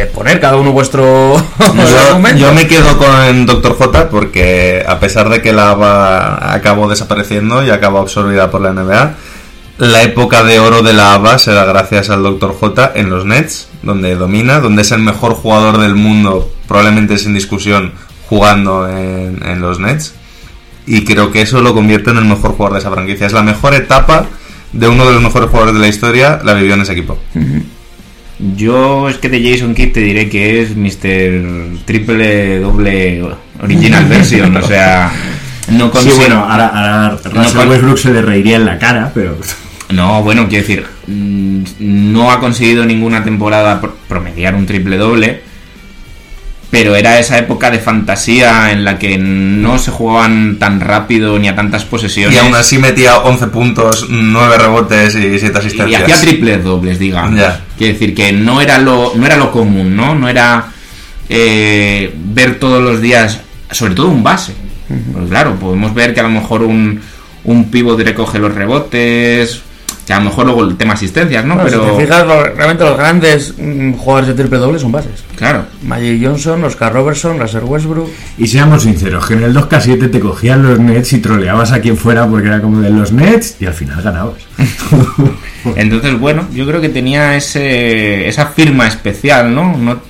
Speaker 2: eh, poner cada uno vuestro
Speaker 4: yo,
Speaker 2: argumento.
Speaker 4: yo me quedo con Dr. J porque a pesar de que la ABA acabó desapareciendo y acabó absorbida por la NBA, la época de oro de la ABA será gracias al Dr. J en los Nets, donde domina, donde es el mejor jugador del mundo, probablemente sin discusión, jugando en, en los Nets. Y creo que eso lo convierte en el mejor jugador de esa franquicia. Es la mejor etapa de uno de los mejores jugadores de la historia, la vivió en ese equipo.
Speaker 5: Yo es que de Jason Kidd te diré que es Mr. Triple Doble Original Version, o sea, no
Speaker 6: Sí,
Speaker 5: consigo.
Speaker 6: bueno, ahora, ahora Russell
Speaker 5: con-
Speaker 6: Westbrook se le reiría en la cara, pero.
Speaker 5: No, bueno, quiero decir, mm, no ha conseguido ninguna temporada pro- promediar un triple doble, pero era esa época de fantasía en la que no se jugaban tan rápido ni a tantas posesiones.
Speaker 4: Y aún así metía 11 puntos, 9 rebotes y 7
Speaker 5: y
Speaker 4: asistencias.
Speaker 5: hacía triples dobles, digamos.
Speaker 4: Ya.
Speaker 5: Quiero decir que no era lo, no era lo común, ¿no? No era eh, ver todos los días, sobre todo un base. Pues claro, podemos ver que a lo mejor un, un pivot recoge los rebotes, que a lo mejor luego el tema asistencias, ¿no?
Speaker 2: Bueno,
Speaker 5: Pero
Speaker 2: si te fijas, lo- realmente los grandes mm, jugadores de triple doble son bases.
Speaker 5: claro,
Speaker 2: Magic Johnson, Oscar Robertson, Russell Westbrook.
Speaker 6: Y seamos sinceros, que en el 2K7 te cogían los Nets y troleabas a quien fuera porque era como de los Nets y al final ganabas.
Speaker 5: Entonces, bueno, yo creo que tenía ese, esa firma especial, ¿no? ¿no?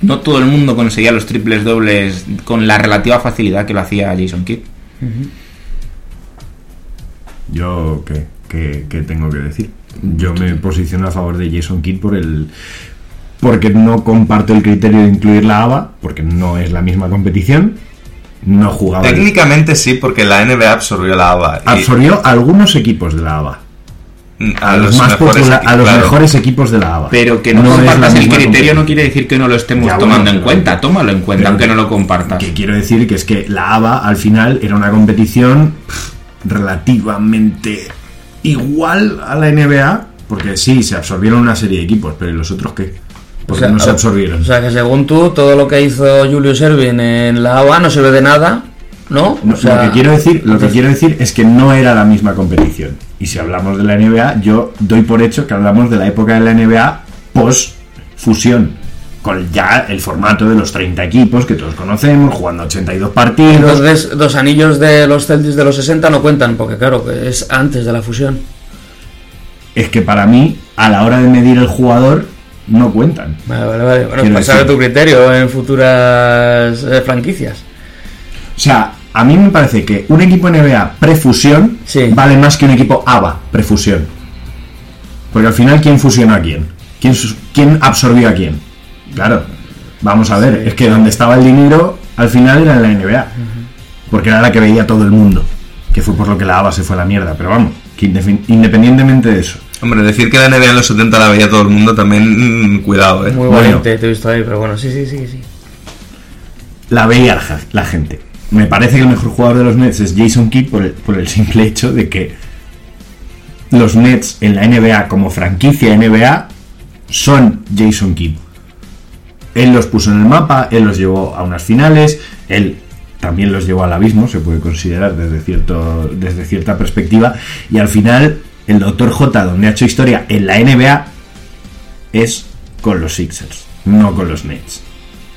Speaker 5: No todo el mundo conseguía los triples dobles con la relativa facilidad que lo hacía Jason Kidd.
Speaker 6: Yo, ¿qué, tengo que decir? Yo me posiciono a favor de Jason Kidd por el. Porque no comparto el criterio de incluir la ABA, porque no es la misma competición. No jugaba.
Speaker 4: Técnicamente sí, porque la NBA absorbió la ABA. y-
Speaker 6: Absorbió a algunos equipos de la ABA.
Speaker 4: a, los,
Speaker 6: más
Speaker 4: mejores
Speaker 6: a los
Speaker 4: claro.
Speaker 6: mejores equipos de la ABA.
Speaker 5: Pero que no,
Speaker 6: la
Speaker 5: compartas el criterio no quiere decir que no lo estemos
Speaker 6: Ya,
Speaker 5: tomando
Speaker 6: bueno,
Speaker 5: en cuenta. Tómalo en cuenta,
Speaker 6: pero
Speaker 5: aunque
Speaker 6: que-
Speaker 5: no lo compartas.
Speaker 6: Que quiero decir que es que la ABA al final era una competición relativamente igual a la NBA, porque sí, se absorbieron una serie de equipos, pero ¿y los otros qué? Porque
Speaker 2: O sea,
Speaker 6: no se absorbieron.
Speaker 2: O sea que según tú, todo lo que hizo Julius Erving en la ABA no sirve de nada, ¿no?
Speaker 6: No,
Speaker 2: O sea,
Speaker 6: lo que quiero decir, lo que quiero decir es que no era la misma competición. Y si hablamos de la NBA, yo doy por hecho que hablamos de la época de la NBA post fusión, con ya el formato de los 30 equipos que todos conocemos, jugando 82 partidos.
Speaker 2: Entonces, los anillos de los Celtics de los 60 no cuentan, porque claro, que es antes de la fusión.
Speaker 6: es que para mí, a la hora de medir el jugador, no cuentan.
Speaker 2: Vale, vale, vale. Bueno, sabe
Speaker 6: decir-
Speaker 2: tu criterio en futuras eh, franquicias.
Speaker 6: O sea, a mí me parece que un equipo NBA prefusión
Speaker 2: Sí.
Speaker 6: vale más que un equipo ABA prefusión. Porque al final, ¿quién fusionó a quién? ¿Quién, sus- quién absorbió a quién? Claro, vamos a ver, es que donde estaba el dinero al final era en la NBA. Porque era la que veía todo el mundo. Que fue por lo que la ABA se fue a la mierda. Pero vamos, que independientemente de eso.
Speaker 4: Hombre, decir que la NBA en los 70 la veía todo el mundo también, mm, cuidado, ¿eh?
Speaker 2: Muy
Speaker 6: Bueno.
Speaker 2: valiente, te he visto ahí, pero bueno, sí, sí, sí, sí.
Speaker 6: la veía la, gente. Me parece que el mejor jugador de los Nets es Jason Kidd por el, por el simple hecho de que los Nets en la NBA como franquicia NBA son Jason Kidd. Él los puso en el mapa, él los llevó a unas finales, él también los llevó al abismo, se puede considerar desde, cierto, desde cierta perspectiva, y al final el Dr. J, donde ha hecho historia en la NBA, es con los Sixers, no con los Nets.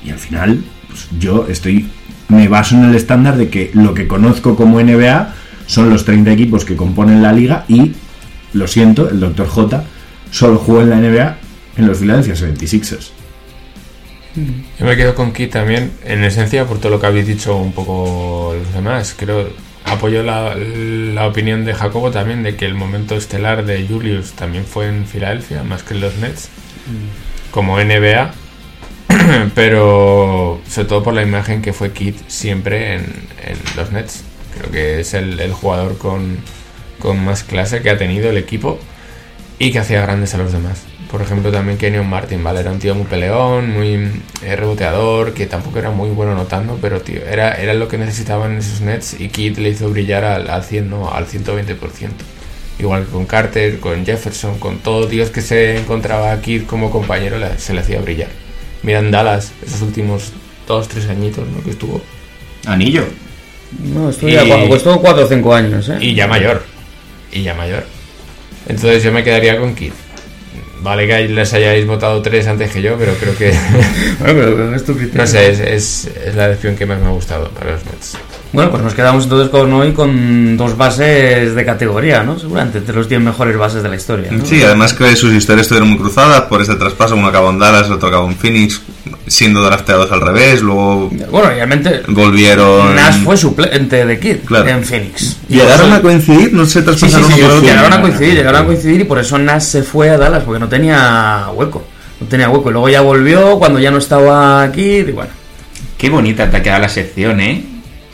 Speaker 6: Y al final, pues, yo estoy. Me baso en el estándar de que lo que conozco como NBA son los 30 equipos que componen la liga y, lo siento, el Dr. J solo jugó en la NBA en los Philadelphia 76ers.
Speaker 7: Yo me quedo con Kit también, en esencia, por todo lo que habéis dicho un poco los demás. Creo, apoyo la, la opinión de Jacobo también de que el momento estelar de Julius también fue en Filadelfia, más que en los Nets, como NBA. Pero sobre todo por la imagen que fue Kit siempre en, en los Nets. Creo que es el, el jugador con, con más clase que ha tenido el equipo y que hacía grandes a los demás. Por ejemplo, también Kenyon Martin, ¿vale? Era un tío muy peleón, muy eh, reboteador, que tampoco era muy bueno anotando, pero tío, era, era lo que necesitaban esos Nets y Kid le hizo brillar al, al 100, no, al 120%. Igual que con Carter, con Jefferson, con todo Dios que se encontraba a Kid como compañero, le- se le hacía brillar. Mira en Dallas, esos últimos dos, tres añitos, ¿no? Que estuvo.
Speaker 6: Anillo.
Speaker 2: No, estuvo
Speaker 7: Y-
Speaker 2: ya cua- costó 4 o 5 años, ¿eh?
Speaker 7: Y ya mayor. Y ya mayor. Entonces yo me quedaría con Kid. Vale que les hayáis votado tres antes que yo, pero creo que...
Speaker 2: Bueno, pero es tu criterio.
Speaker 7: no sé, es, es, es la elección que más me ha gustado para los Nets.
Speaker 2: Bueno, pues nos quedamos entonces con hoy con dos bases de categoría, ¿no? Seguramente entre los 10 mejores bases de la historia. ¿no?
Speaker 4: Sí, además que sus historias estuvieron muy cruzadas por este traspaso. Uno acabó en Dallas, otro acabó en Phoenix, siendo drafteados al revés. Luego
Speaker 2: Bueno, realmente
Speaker 4: volvieron.
Speaker 2: Nash fue suplente de Kid
Speaker 4: Claro.
Speaker 2: en Phoenix.
Speaker 4: ¿Llegaron a coincidir? No se
Speaker 2: Sí, sí,
Speaker 4: traspasaron
Speaker 2: sí,
Speaker 4: por otro.
Speaker 2: llegaron a coincidir, llegaron a coincidir y por eso Nash se fue a Dallas, porque no tenía hueco. No tenía hueco. Y luego ya volvió cuando ya no estaba aquí y bueno.
Speaker 5: Qué bonita te ha quedado la sección, ¿eh?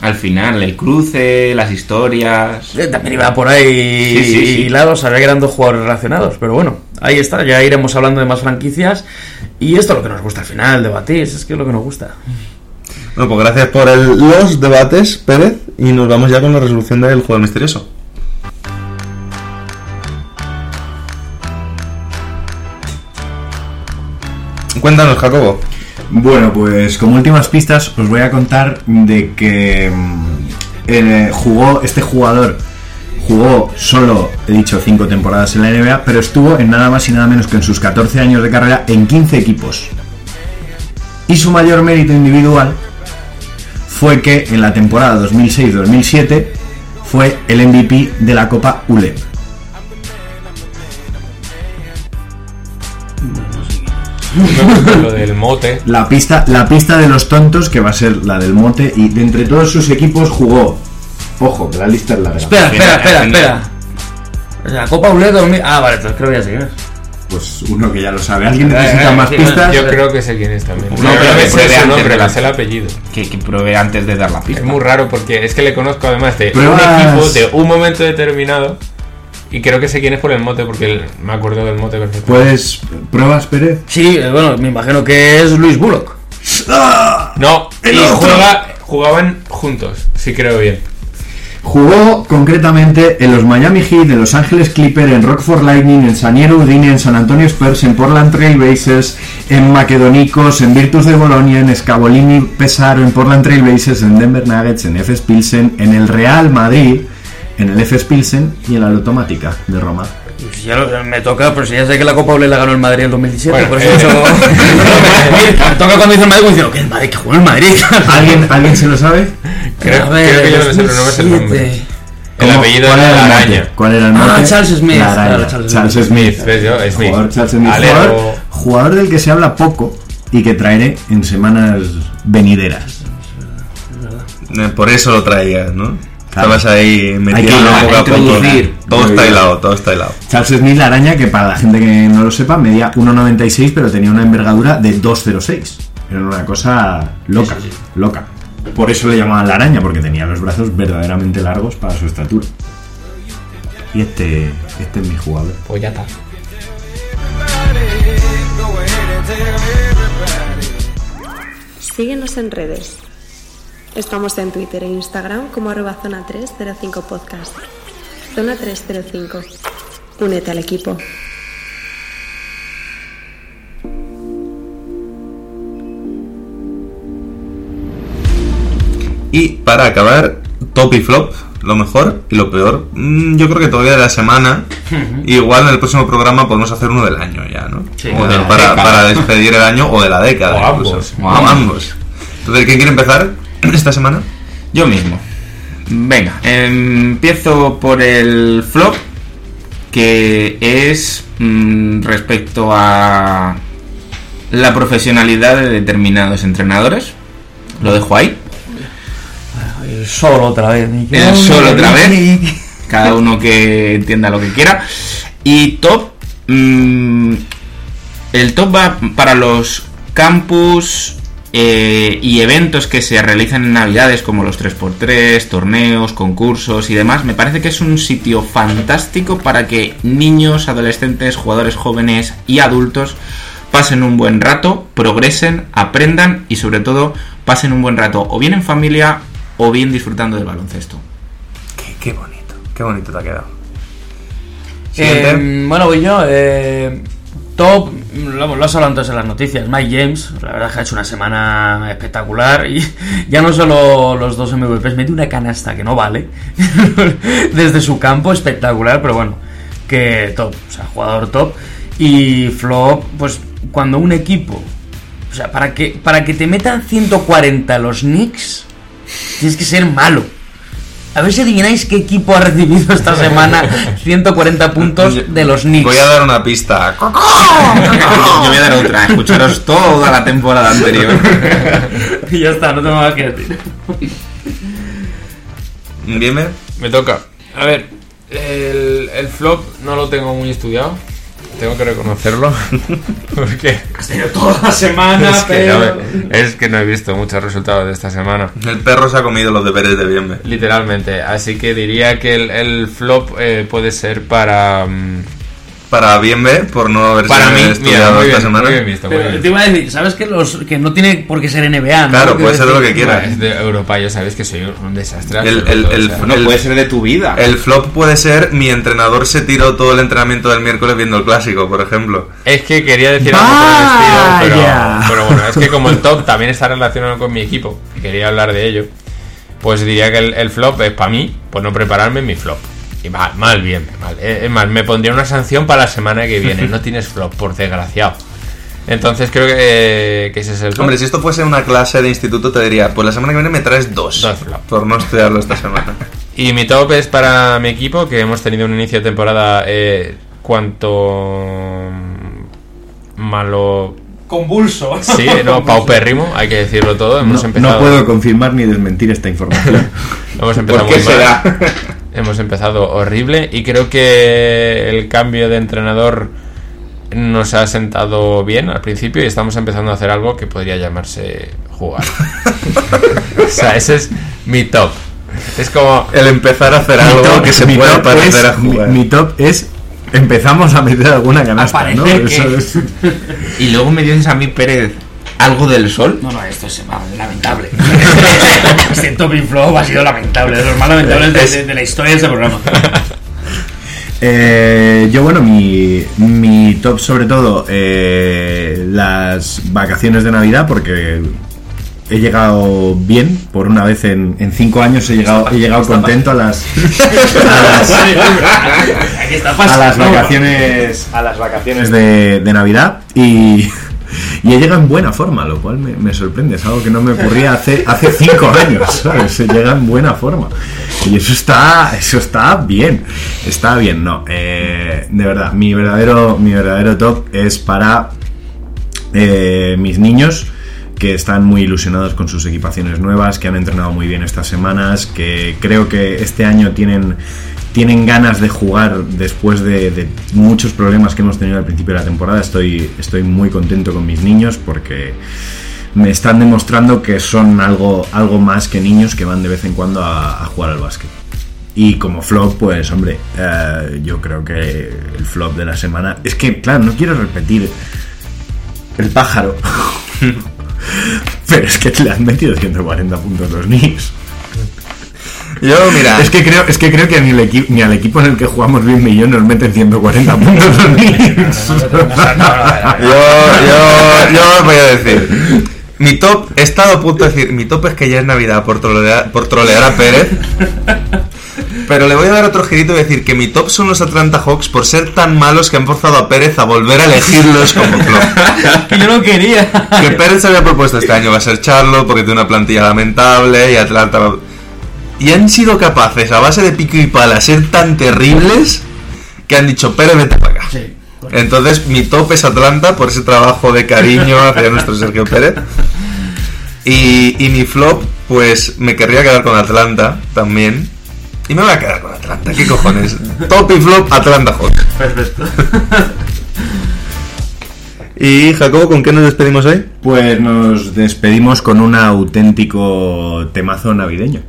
Speaker 5: Al final, el cruce, las historias.
Speaker 2: Eh, También iba por ahí
Speaker 5: Sí, sí, sí.
Speaker 2: hilados, sabía que eran dos jugadores relacionados, pero bueno, ahí está, ya iremos hablando de más franquicias y esto es lo que nos gusta al final, debatir, es que es lo que nos gusta.
Speaker 4: Bueno, pues gracias por el- los debates, Pérez. Y nos vamos ya con la resolución del juego misterioso. Cuéntanos, Jacobo.
Speaker 6: Bueno, pues como últimas pistas os voy a contar de que mm, eh, jugó este jugador jugó solo, he dicho, 5 temporadas en la NBA, pero estuvo en nada más y nada menos que en sus 14 años de carrera en 15 equipos. Y su mayor mérito individual fue que en la temporada 2006-2007 fue el MVP de la Copa ULEP.
Speaker 7: lo del mote.
Speaker 6: La pista, la pista de los tontos, que va a ser la del mote, y de entre todos sus equipos jugó. Ojo, que la lista es larga.
Speaker 2: Espera, espera, espera, espera. La Copa ULE 2000... Ah, vale, entonces creo que ya sé quién es.
Speaker 6: Pues uno que ya lo sabe. ¿Alguien necesita más pistas?
Speaker 7: Yo creo que sé quién es también.
Speaker 5: No, pero
Speaker 7: me sé su nombre, la sé el apellido.
Speaker 5: Que, que pruebe antes de dar la pista.
Speaker 7: Es muy raro porque es que le conozco además de
Speaker 6: Pruebas-
Speaker 7: un equipo de un momento determinado y creo que sé quién es por el mote porque el- me acuerdo del mote perfecto.
Speaker 6: ¿Puedes. ¿Pruebas, Pérez?
Speaker 2: Sí, eh, bueno, me imagino que es Luis Bullock.
Speaker 7: No,
Speaker 6: El
Speaker 7: y
Speaker 6: otro.
Speaker 7: juega, jugaban juntos, si creo bien.
Speaker 6: Jugó concretamente en los Miami Heat, en Los Ángeles Clippers, en Rockford Lightning, en San Diego Udine, en San Antonio Spurs, en Portland Trail Blazers, en Macedonicos, en Virtus de Bolonia, en Scavolini Pesaro, en Portland Trail Blazers, en Denver Nuggets, en FS Pilsen, en el Real Madrid, en el FS Pilsen y en la Automática de Roma.
Speaker 2: Pues ya lo- me toca, pero si ya sé que la Copa ULE la ganó el Madrid en el 2017,
Speaker 7: Bueno,
Speaker 2: por eso
Speaker 7: eh,
Speaker 2: me toca cuando dice el Madrid, diciendo, que el Madrid, que jugó el Madrid.
Speaker 6: ¿Alguien, ¿Alguien se lo sabe?
Speaker 7: Creo,
Speaker 2: A ver,
Speaker 7: creo que yo no me sé, pero no me sé el
Speaker 2: 2007.
Speaker 7: nombre. El
Speaker 6: ¿Cómo-
Speaker 7: apellido
Speaker 6: ¿Cuál
Speaker 7: era la araña.
Speaker 6: ¿Cuál era el
Speaker 2: Ah,
Speaker 6: mote?
Speaker 2: Charles Smith,
Speaker 6: La araña.
Speaker 2: claro, Charles
Speaker 6: Charles
Speaker 2: Smith.
Speaker 6: Smith.
Speaker 7: ¿Ves yo? Smith.
Speaker 6: Jugador Charles Smith. Jugador, jugador del que se habla poco y que traeré en semanas venideras.
Speaker 4: Eh, Por eso lo traías, ¿no?
Speaker 6: Claro.
Speaker 4: Estabas ahí
Speaker 6: que
Speaker 4: poco a poco. Todo está hilado, todo está hilado.
Speaker 6: Charles Smith, la araña, que para la gente que no lo sepa, medía 1,96, pero tenía una envergadura de 2,06. Era una cosa loca, loca. Por eso le llamaban la araña, porque tenía los brazos verdaderamente largos para su estatura. Y este, este es mi jugador.
Speaker 7: Pues ya está.
Speaker 8: Síguenos en redes. Estamos en Twitter e Instagram como arroba zona 305 podcast. Zona 305. Únete al equipo.
Speaker 4: Y para acabar, top y flop, lo mejor y lo peor. Mm, Yo creo que todavía de la semana. Igual en el próximo programa podemos hacer uno del año ya, ¿no?
Speaker 5: Sí,
Speaker 4: O para, despedir el año o de la década.
Speaker 7: O
Speaker 4: incluso.
Speaker 7: ambos.
Speaker 4: O ambos. Entonces, ¿quién quiere empezar esta semana?
Speaker 5: Yo mismo. Venga, empiezo por el flop, que es mm, respecto a la profesionalidad de determinados entrenadores. Lo dejo ahí.
Speaker 2: El solo otra vez.
Speaker 5: El solo otra vez. Cada uno que entienda lo que quiera. Y top. mm, el top va para los campus eh, y eventos que se realizan en Navidades, como los 3x3, torneos, concursos y demás. Me parece que es un sitio fantástico para que niños, adolescentes, jugadores jóvenes y adultos pasen un buen rato, progresen, aprendan y sobre todo pasen un buen rato o bien en familia o bien disfrutando del baloncesto.
Speaker 4: Qué, qué bonito, qué bonito te ha quedado.
Speaker 2: Eh, bueno, voy yo. eh, top, lo, lo has hablado antes en las noticias. Mike James, la verdad es que ha hecho una semana espectacular. Y ya no solo los dos MVPs, mete una canasta que no vale. Desde su campo, espectacular, pero bueno, que top, o sea, jugador top. Y flop, pues cuando un equipo, o sea, para que, para que te metan 140 los Knicks, tienes que ser malo. A ver si adivináis qué equipo ha recibido esta semana 140 puntos de los Knicks.
Speaker 4: Voy a dar una pista.
Speaker 5: Yo voy a dar otra, escucharos toda la temporada anterior.
Speaker 2: y ya está, no tengo más que decir.
Speaker 4: Gamer.
Speaker 7: Me toca. A ver, el, el flop no lo tengo muy estudiado. Tengo que reconocerlo. Porque
Speaker 2: Has tenido toda la semana,
Speaker 7: es, que,
Speaker 2: pero...
Speaker 7: es que no he visto muchos resultados de esta semana.
Speaker 4: El perro se ha comido los deberes de Bienve.
Speaker 7: Literalmente. Así que diría que el, el flop eh, puede ser para. mm,
Speaker 4: Para Bienve, por no haberse
Speaker 7: para mí, mira,
Speaker 4: estudiado
Speaker 7: muy
Speaker 4: esta
Speaker 7: bien,
Speaker 4: semana.
Speaker 7: muy bien visto. muy
Speaker 2: Pero
Speaker 7: bien
Speaker 2: te iba a decir, ¿sabes que los que no tiene por qué ser NBA? ¿no?
Speaker 4: Claro, puede ser lo
Speaker 2: decir-
Speaker 4: que quiera.
Speaker 7: Es de Europa, ya sabes que soy un, desastre.
Speaker 4: El-
Speaker 7: absoluto,
Speaker 4: el- el-
Speaker 7: o sea.
Speaker 5: Bueno,
Speaker 4: El-
Speaker 5: puede ser de tu vida.
Speaker 4: El flop puede ser mi entrenador se tiró todo el entrenamiento del miércoles viendo el clásico, por ejemplo.
Speaker 7: Es que quería decir algo por el estilo, pero, bueno, es que como el top también está relacionado con mi equipo, quería hablar de ello, pues diría que el, el flop es para mí, por no prepararme mi flop. Mal, mal bien, mal. Eh, Es más, me pondría una sanción para la semana que viene. No tienes flop, por desgraciado. Entonces creo que, que ese es el flop.
Speaker 4: Hombre, si esto fuese una clase de instituto te diría, pues la semana que viene me traes dos.
Speaker 7: Dos flop.
Speaker 4: Por no estudiarlo esta semana.
Speaker 7: Y mi top es para mi equipo, que hemos tenido un inicio de temporada eh, cuanto malo...
Speaker 2: Convulso.
Speaker 7: Sí, no, paupérrimo, hay que decirlo todo. Hemos
Speaker 6: No,
Speaker 7: empezado...
Speaker 6: no puedo confirmar ni desmentir esta información.
Speaker 7: Hemos empezado
Speaker 5: ¿Por qué
Speaker 7: muy mal. Hemos empezado horrible y creo que el cambio de entrenador nos ha sentado bien al principio y estamos empezando a hacer algo que podría llamarse jugar. o sea, ese es mi top. Es como
Speaker 4: El empezar a hacer algo
Speaker 6: top-
Speaker 4: que se
Speaker 6: top
Speaker 4: parecer a jugar.
Speaker 6: Mi, mi top es empezamos a meter alguna canasta,
Speaker 2: Parece
Speaker 6: ¿no?
Speaker 2: que-
Speaker 6: Eso es-
Speaker 5: Y luego me dices a mí, Pérez, algo del sol.
Speaker 2: No, no, esto es lamentable. este top y flop ha sido lamentable, de los más lamentables de, de- de la historia de este programa.
Speaker 6: Eh, yo, bueno, mi, mi top sobre todo eh, las vacaciones de Navidad porque he llegado bien, por una vez en, en cinco años he llegado, he llegado contento a las, a las, a las vacaciones a las vacaciones de, de Navidad y, y he llegado en buena forma, lo cual me, sorprende, es algo que no me ocurría hace, hace cinco años, ¿sabes? Se llega en buena forma. Y eso está, eso está bien. Está bien, no. eh, de verdad, mi verdadero, mi verdadero top es para eh, mis niños que están muy ilusionados con sus equipaciones nuevas, que han entrenado muy bien estas semanas, que creo que este año tienen, tienen ganas de jugar después de, muchos problemas que hemos tenido al principio de la temporada. Estoy, muy contento con mis niños porque me están demostrando que son algo, más que niños que van de vez en cuando a, jugar al básquet. Y como flop, pues hombre, eh, yo creo que el flop de la semana... Es que, claro, no quiero repetir el pájaro. Pero es que le han metido 140 puntos los Knicks.
Speaker 4: Yo, mira,
Speaker 6: Es que creo, es que creo que ni, el equi- ni al equipo en el que jugamos bien y yo nos meten 140 puntos
Speaker 4: yo, yo, yo os voy a decir. Mi top, he estado a punto de decir, mi top es que ya es Navidad por trolear, por trolear a Pérez. Pero le voy a dar otro girito y decir que mi top son los Atlanta Hawks por ser tan malos que han forzado a Pérez a volver a elegirlos como.
Speaker 10: Que yo no quería.
Speaker 4: Que Pérez se había propuesto este año va a ser Charlo porque tiene una plantilla lamentable y Atlanta. Y han sido capaces, a base de pico y pala, ser tan terribles que han dicho Pérez, vete para acá.
Speaker 10: Sí.
Speaker 4: Entonces, mi top es Atlanta por ese trabajo de cariño hacia nuestro Sergio Pérez. Y, y mi flop, pues me querría quedar con Atlanta también. Y me voy a quedar con Atlanta, ¿qué cojones? Top y flop, Atlanta Hawks.
Speaker 10: Perfecto.
Speaker 4: Y Jacobo, ¿con qué nos despedimos hoy?
Speaker 6: Pues nos despedimos con un auténtico temazo navideño.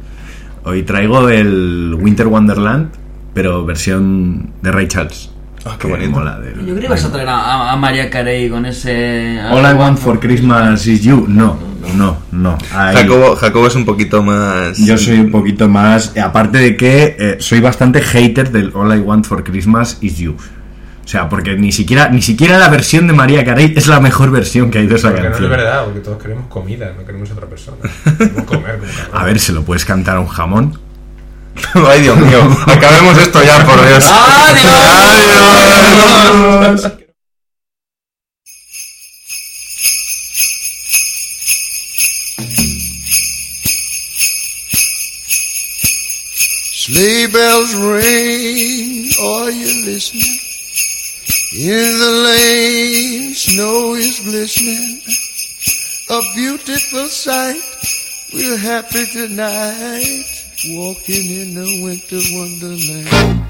Speaker 6: Hoy traigo el Winter Wonderland, pero versión de Ray Charles.
Speaker 4: Ah, qué
Speaker 6: que
Speaker 4: bonito.
Speaker 6: mola
Speaker 10: Yo creo que vas a traer a, a- María Carey con ese.
Speaker 6: All I want for Christmas is you. No, no, no. Ahí-
Speaker 4: Jacobo, Jacobo es un poquito más...
Speaker 6: Yo soy un poquito más. Aparte de que eh, soy bastante hater del All I Want for Christmas is You. O sea, porque ni siquiera, ni siquiera la versión de María Carey es la mejor versión que hay de esa
Speaker 7: Porque no es
Speaker 6: canción.
Speaker 7: verdad, porque todos queremos comida, no queremos otra persona. Queremos comer.
Speaker 6: A ver, ¿se lo puedes cantar a un jamón?
Speaker 4: Ay, Dios mío. Acabemos esto ya, por Dios. Adiós.
Speaker 11: Sleigh bells ring, are you listening? In the lane, snow is glistening. A beautiful sight, we're happy tonight, walking in the winter wonderland.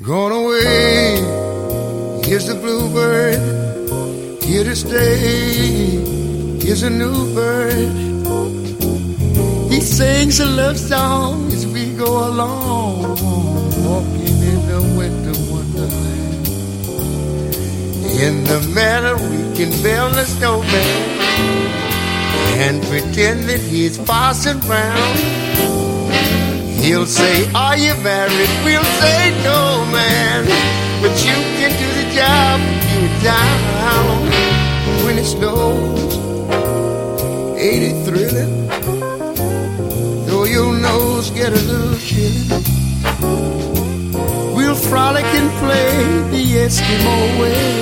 Speaker 11: Gone away, here's the bluebird, here to stay, here's a new bird. He sings a love song as we go along, walking in the winter. In the meadow we can build a snowman and pretend that he's passing round. He'll say, Are you married? We'll say, No, man. But you can do the job you're down. When it snows, ain't it thrilling? Though your nose get a little chilly, we'll frolic and play the Eskimo way.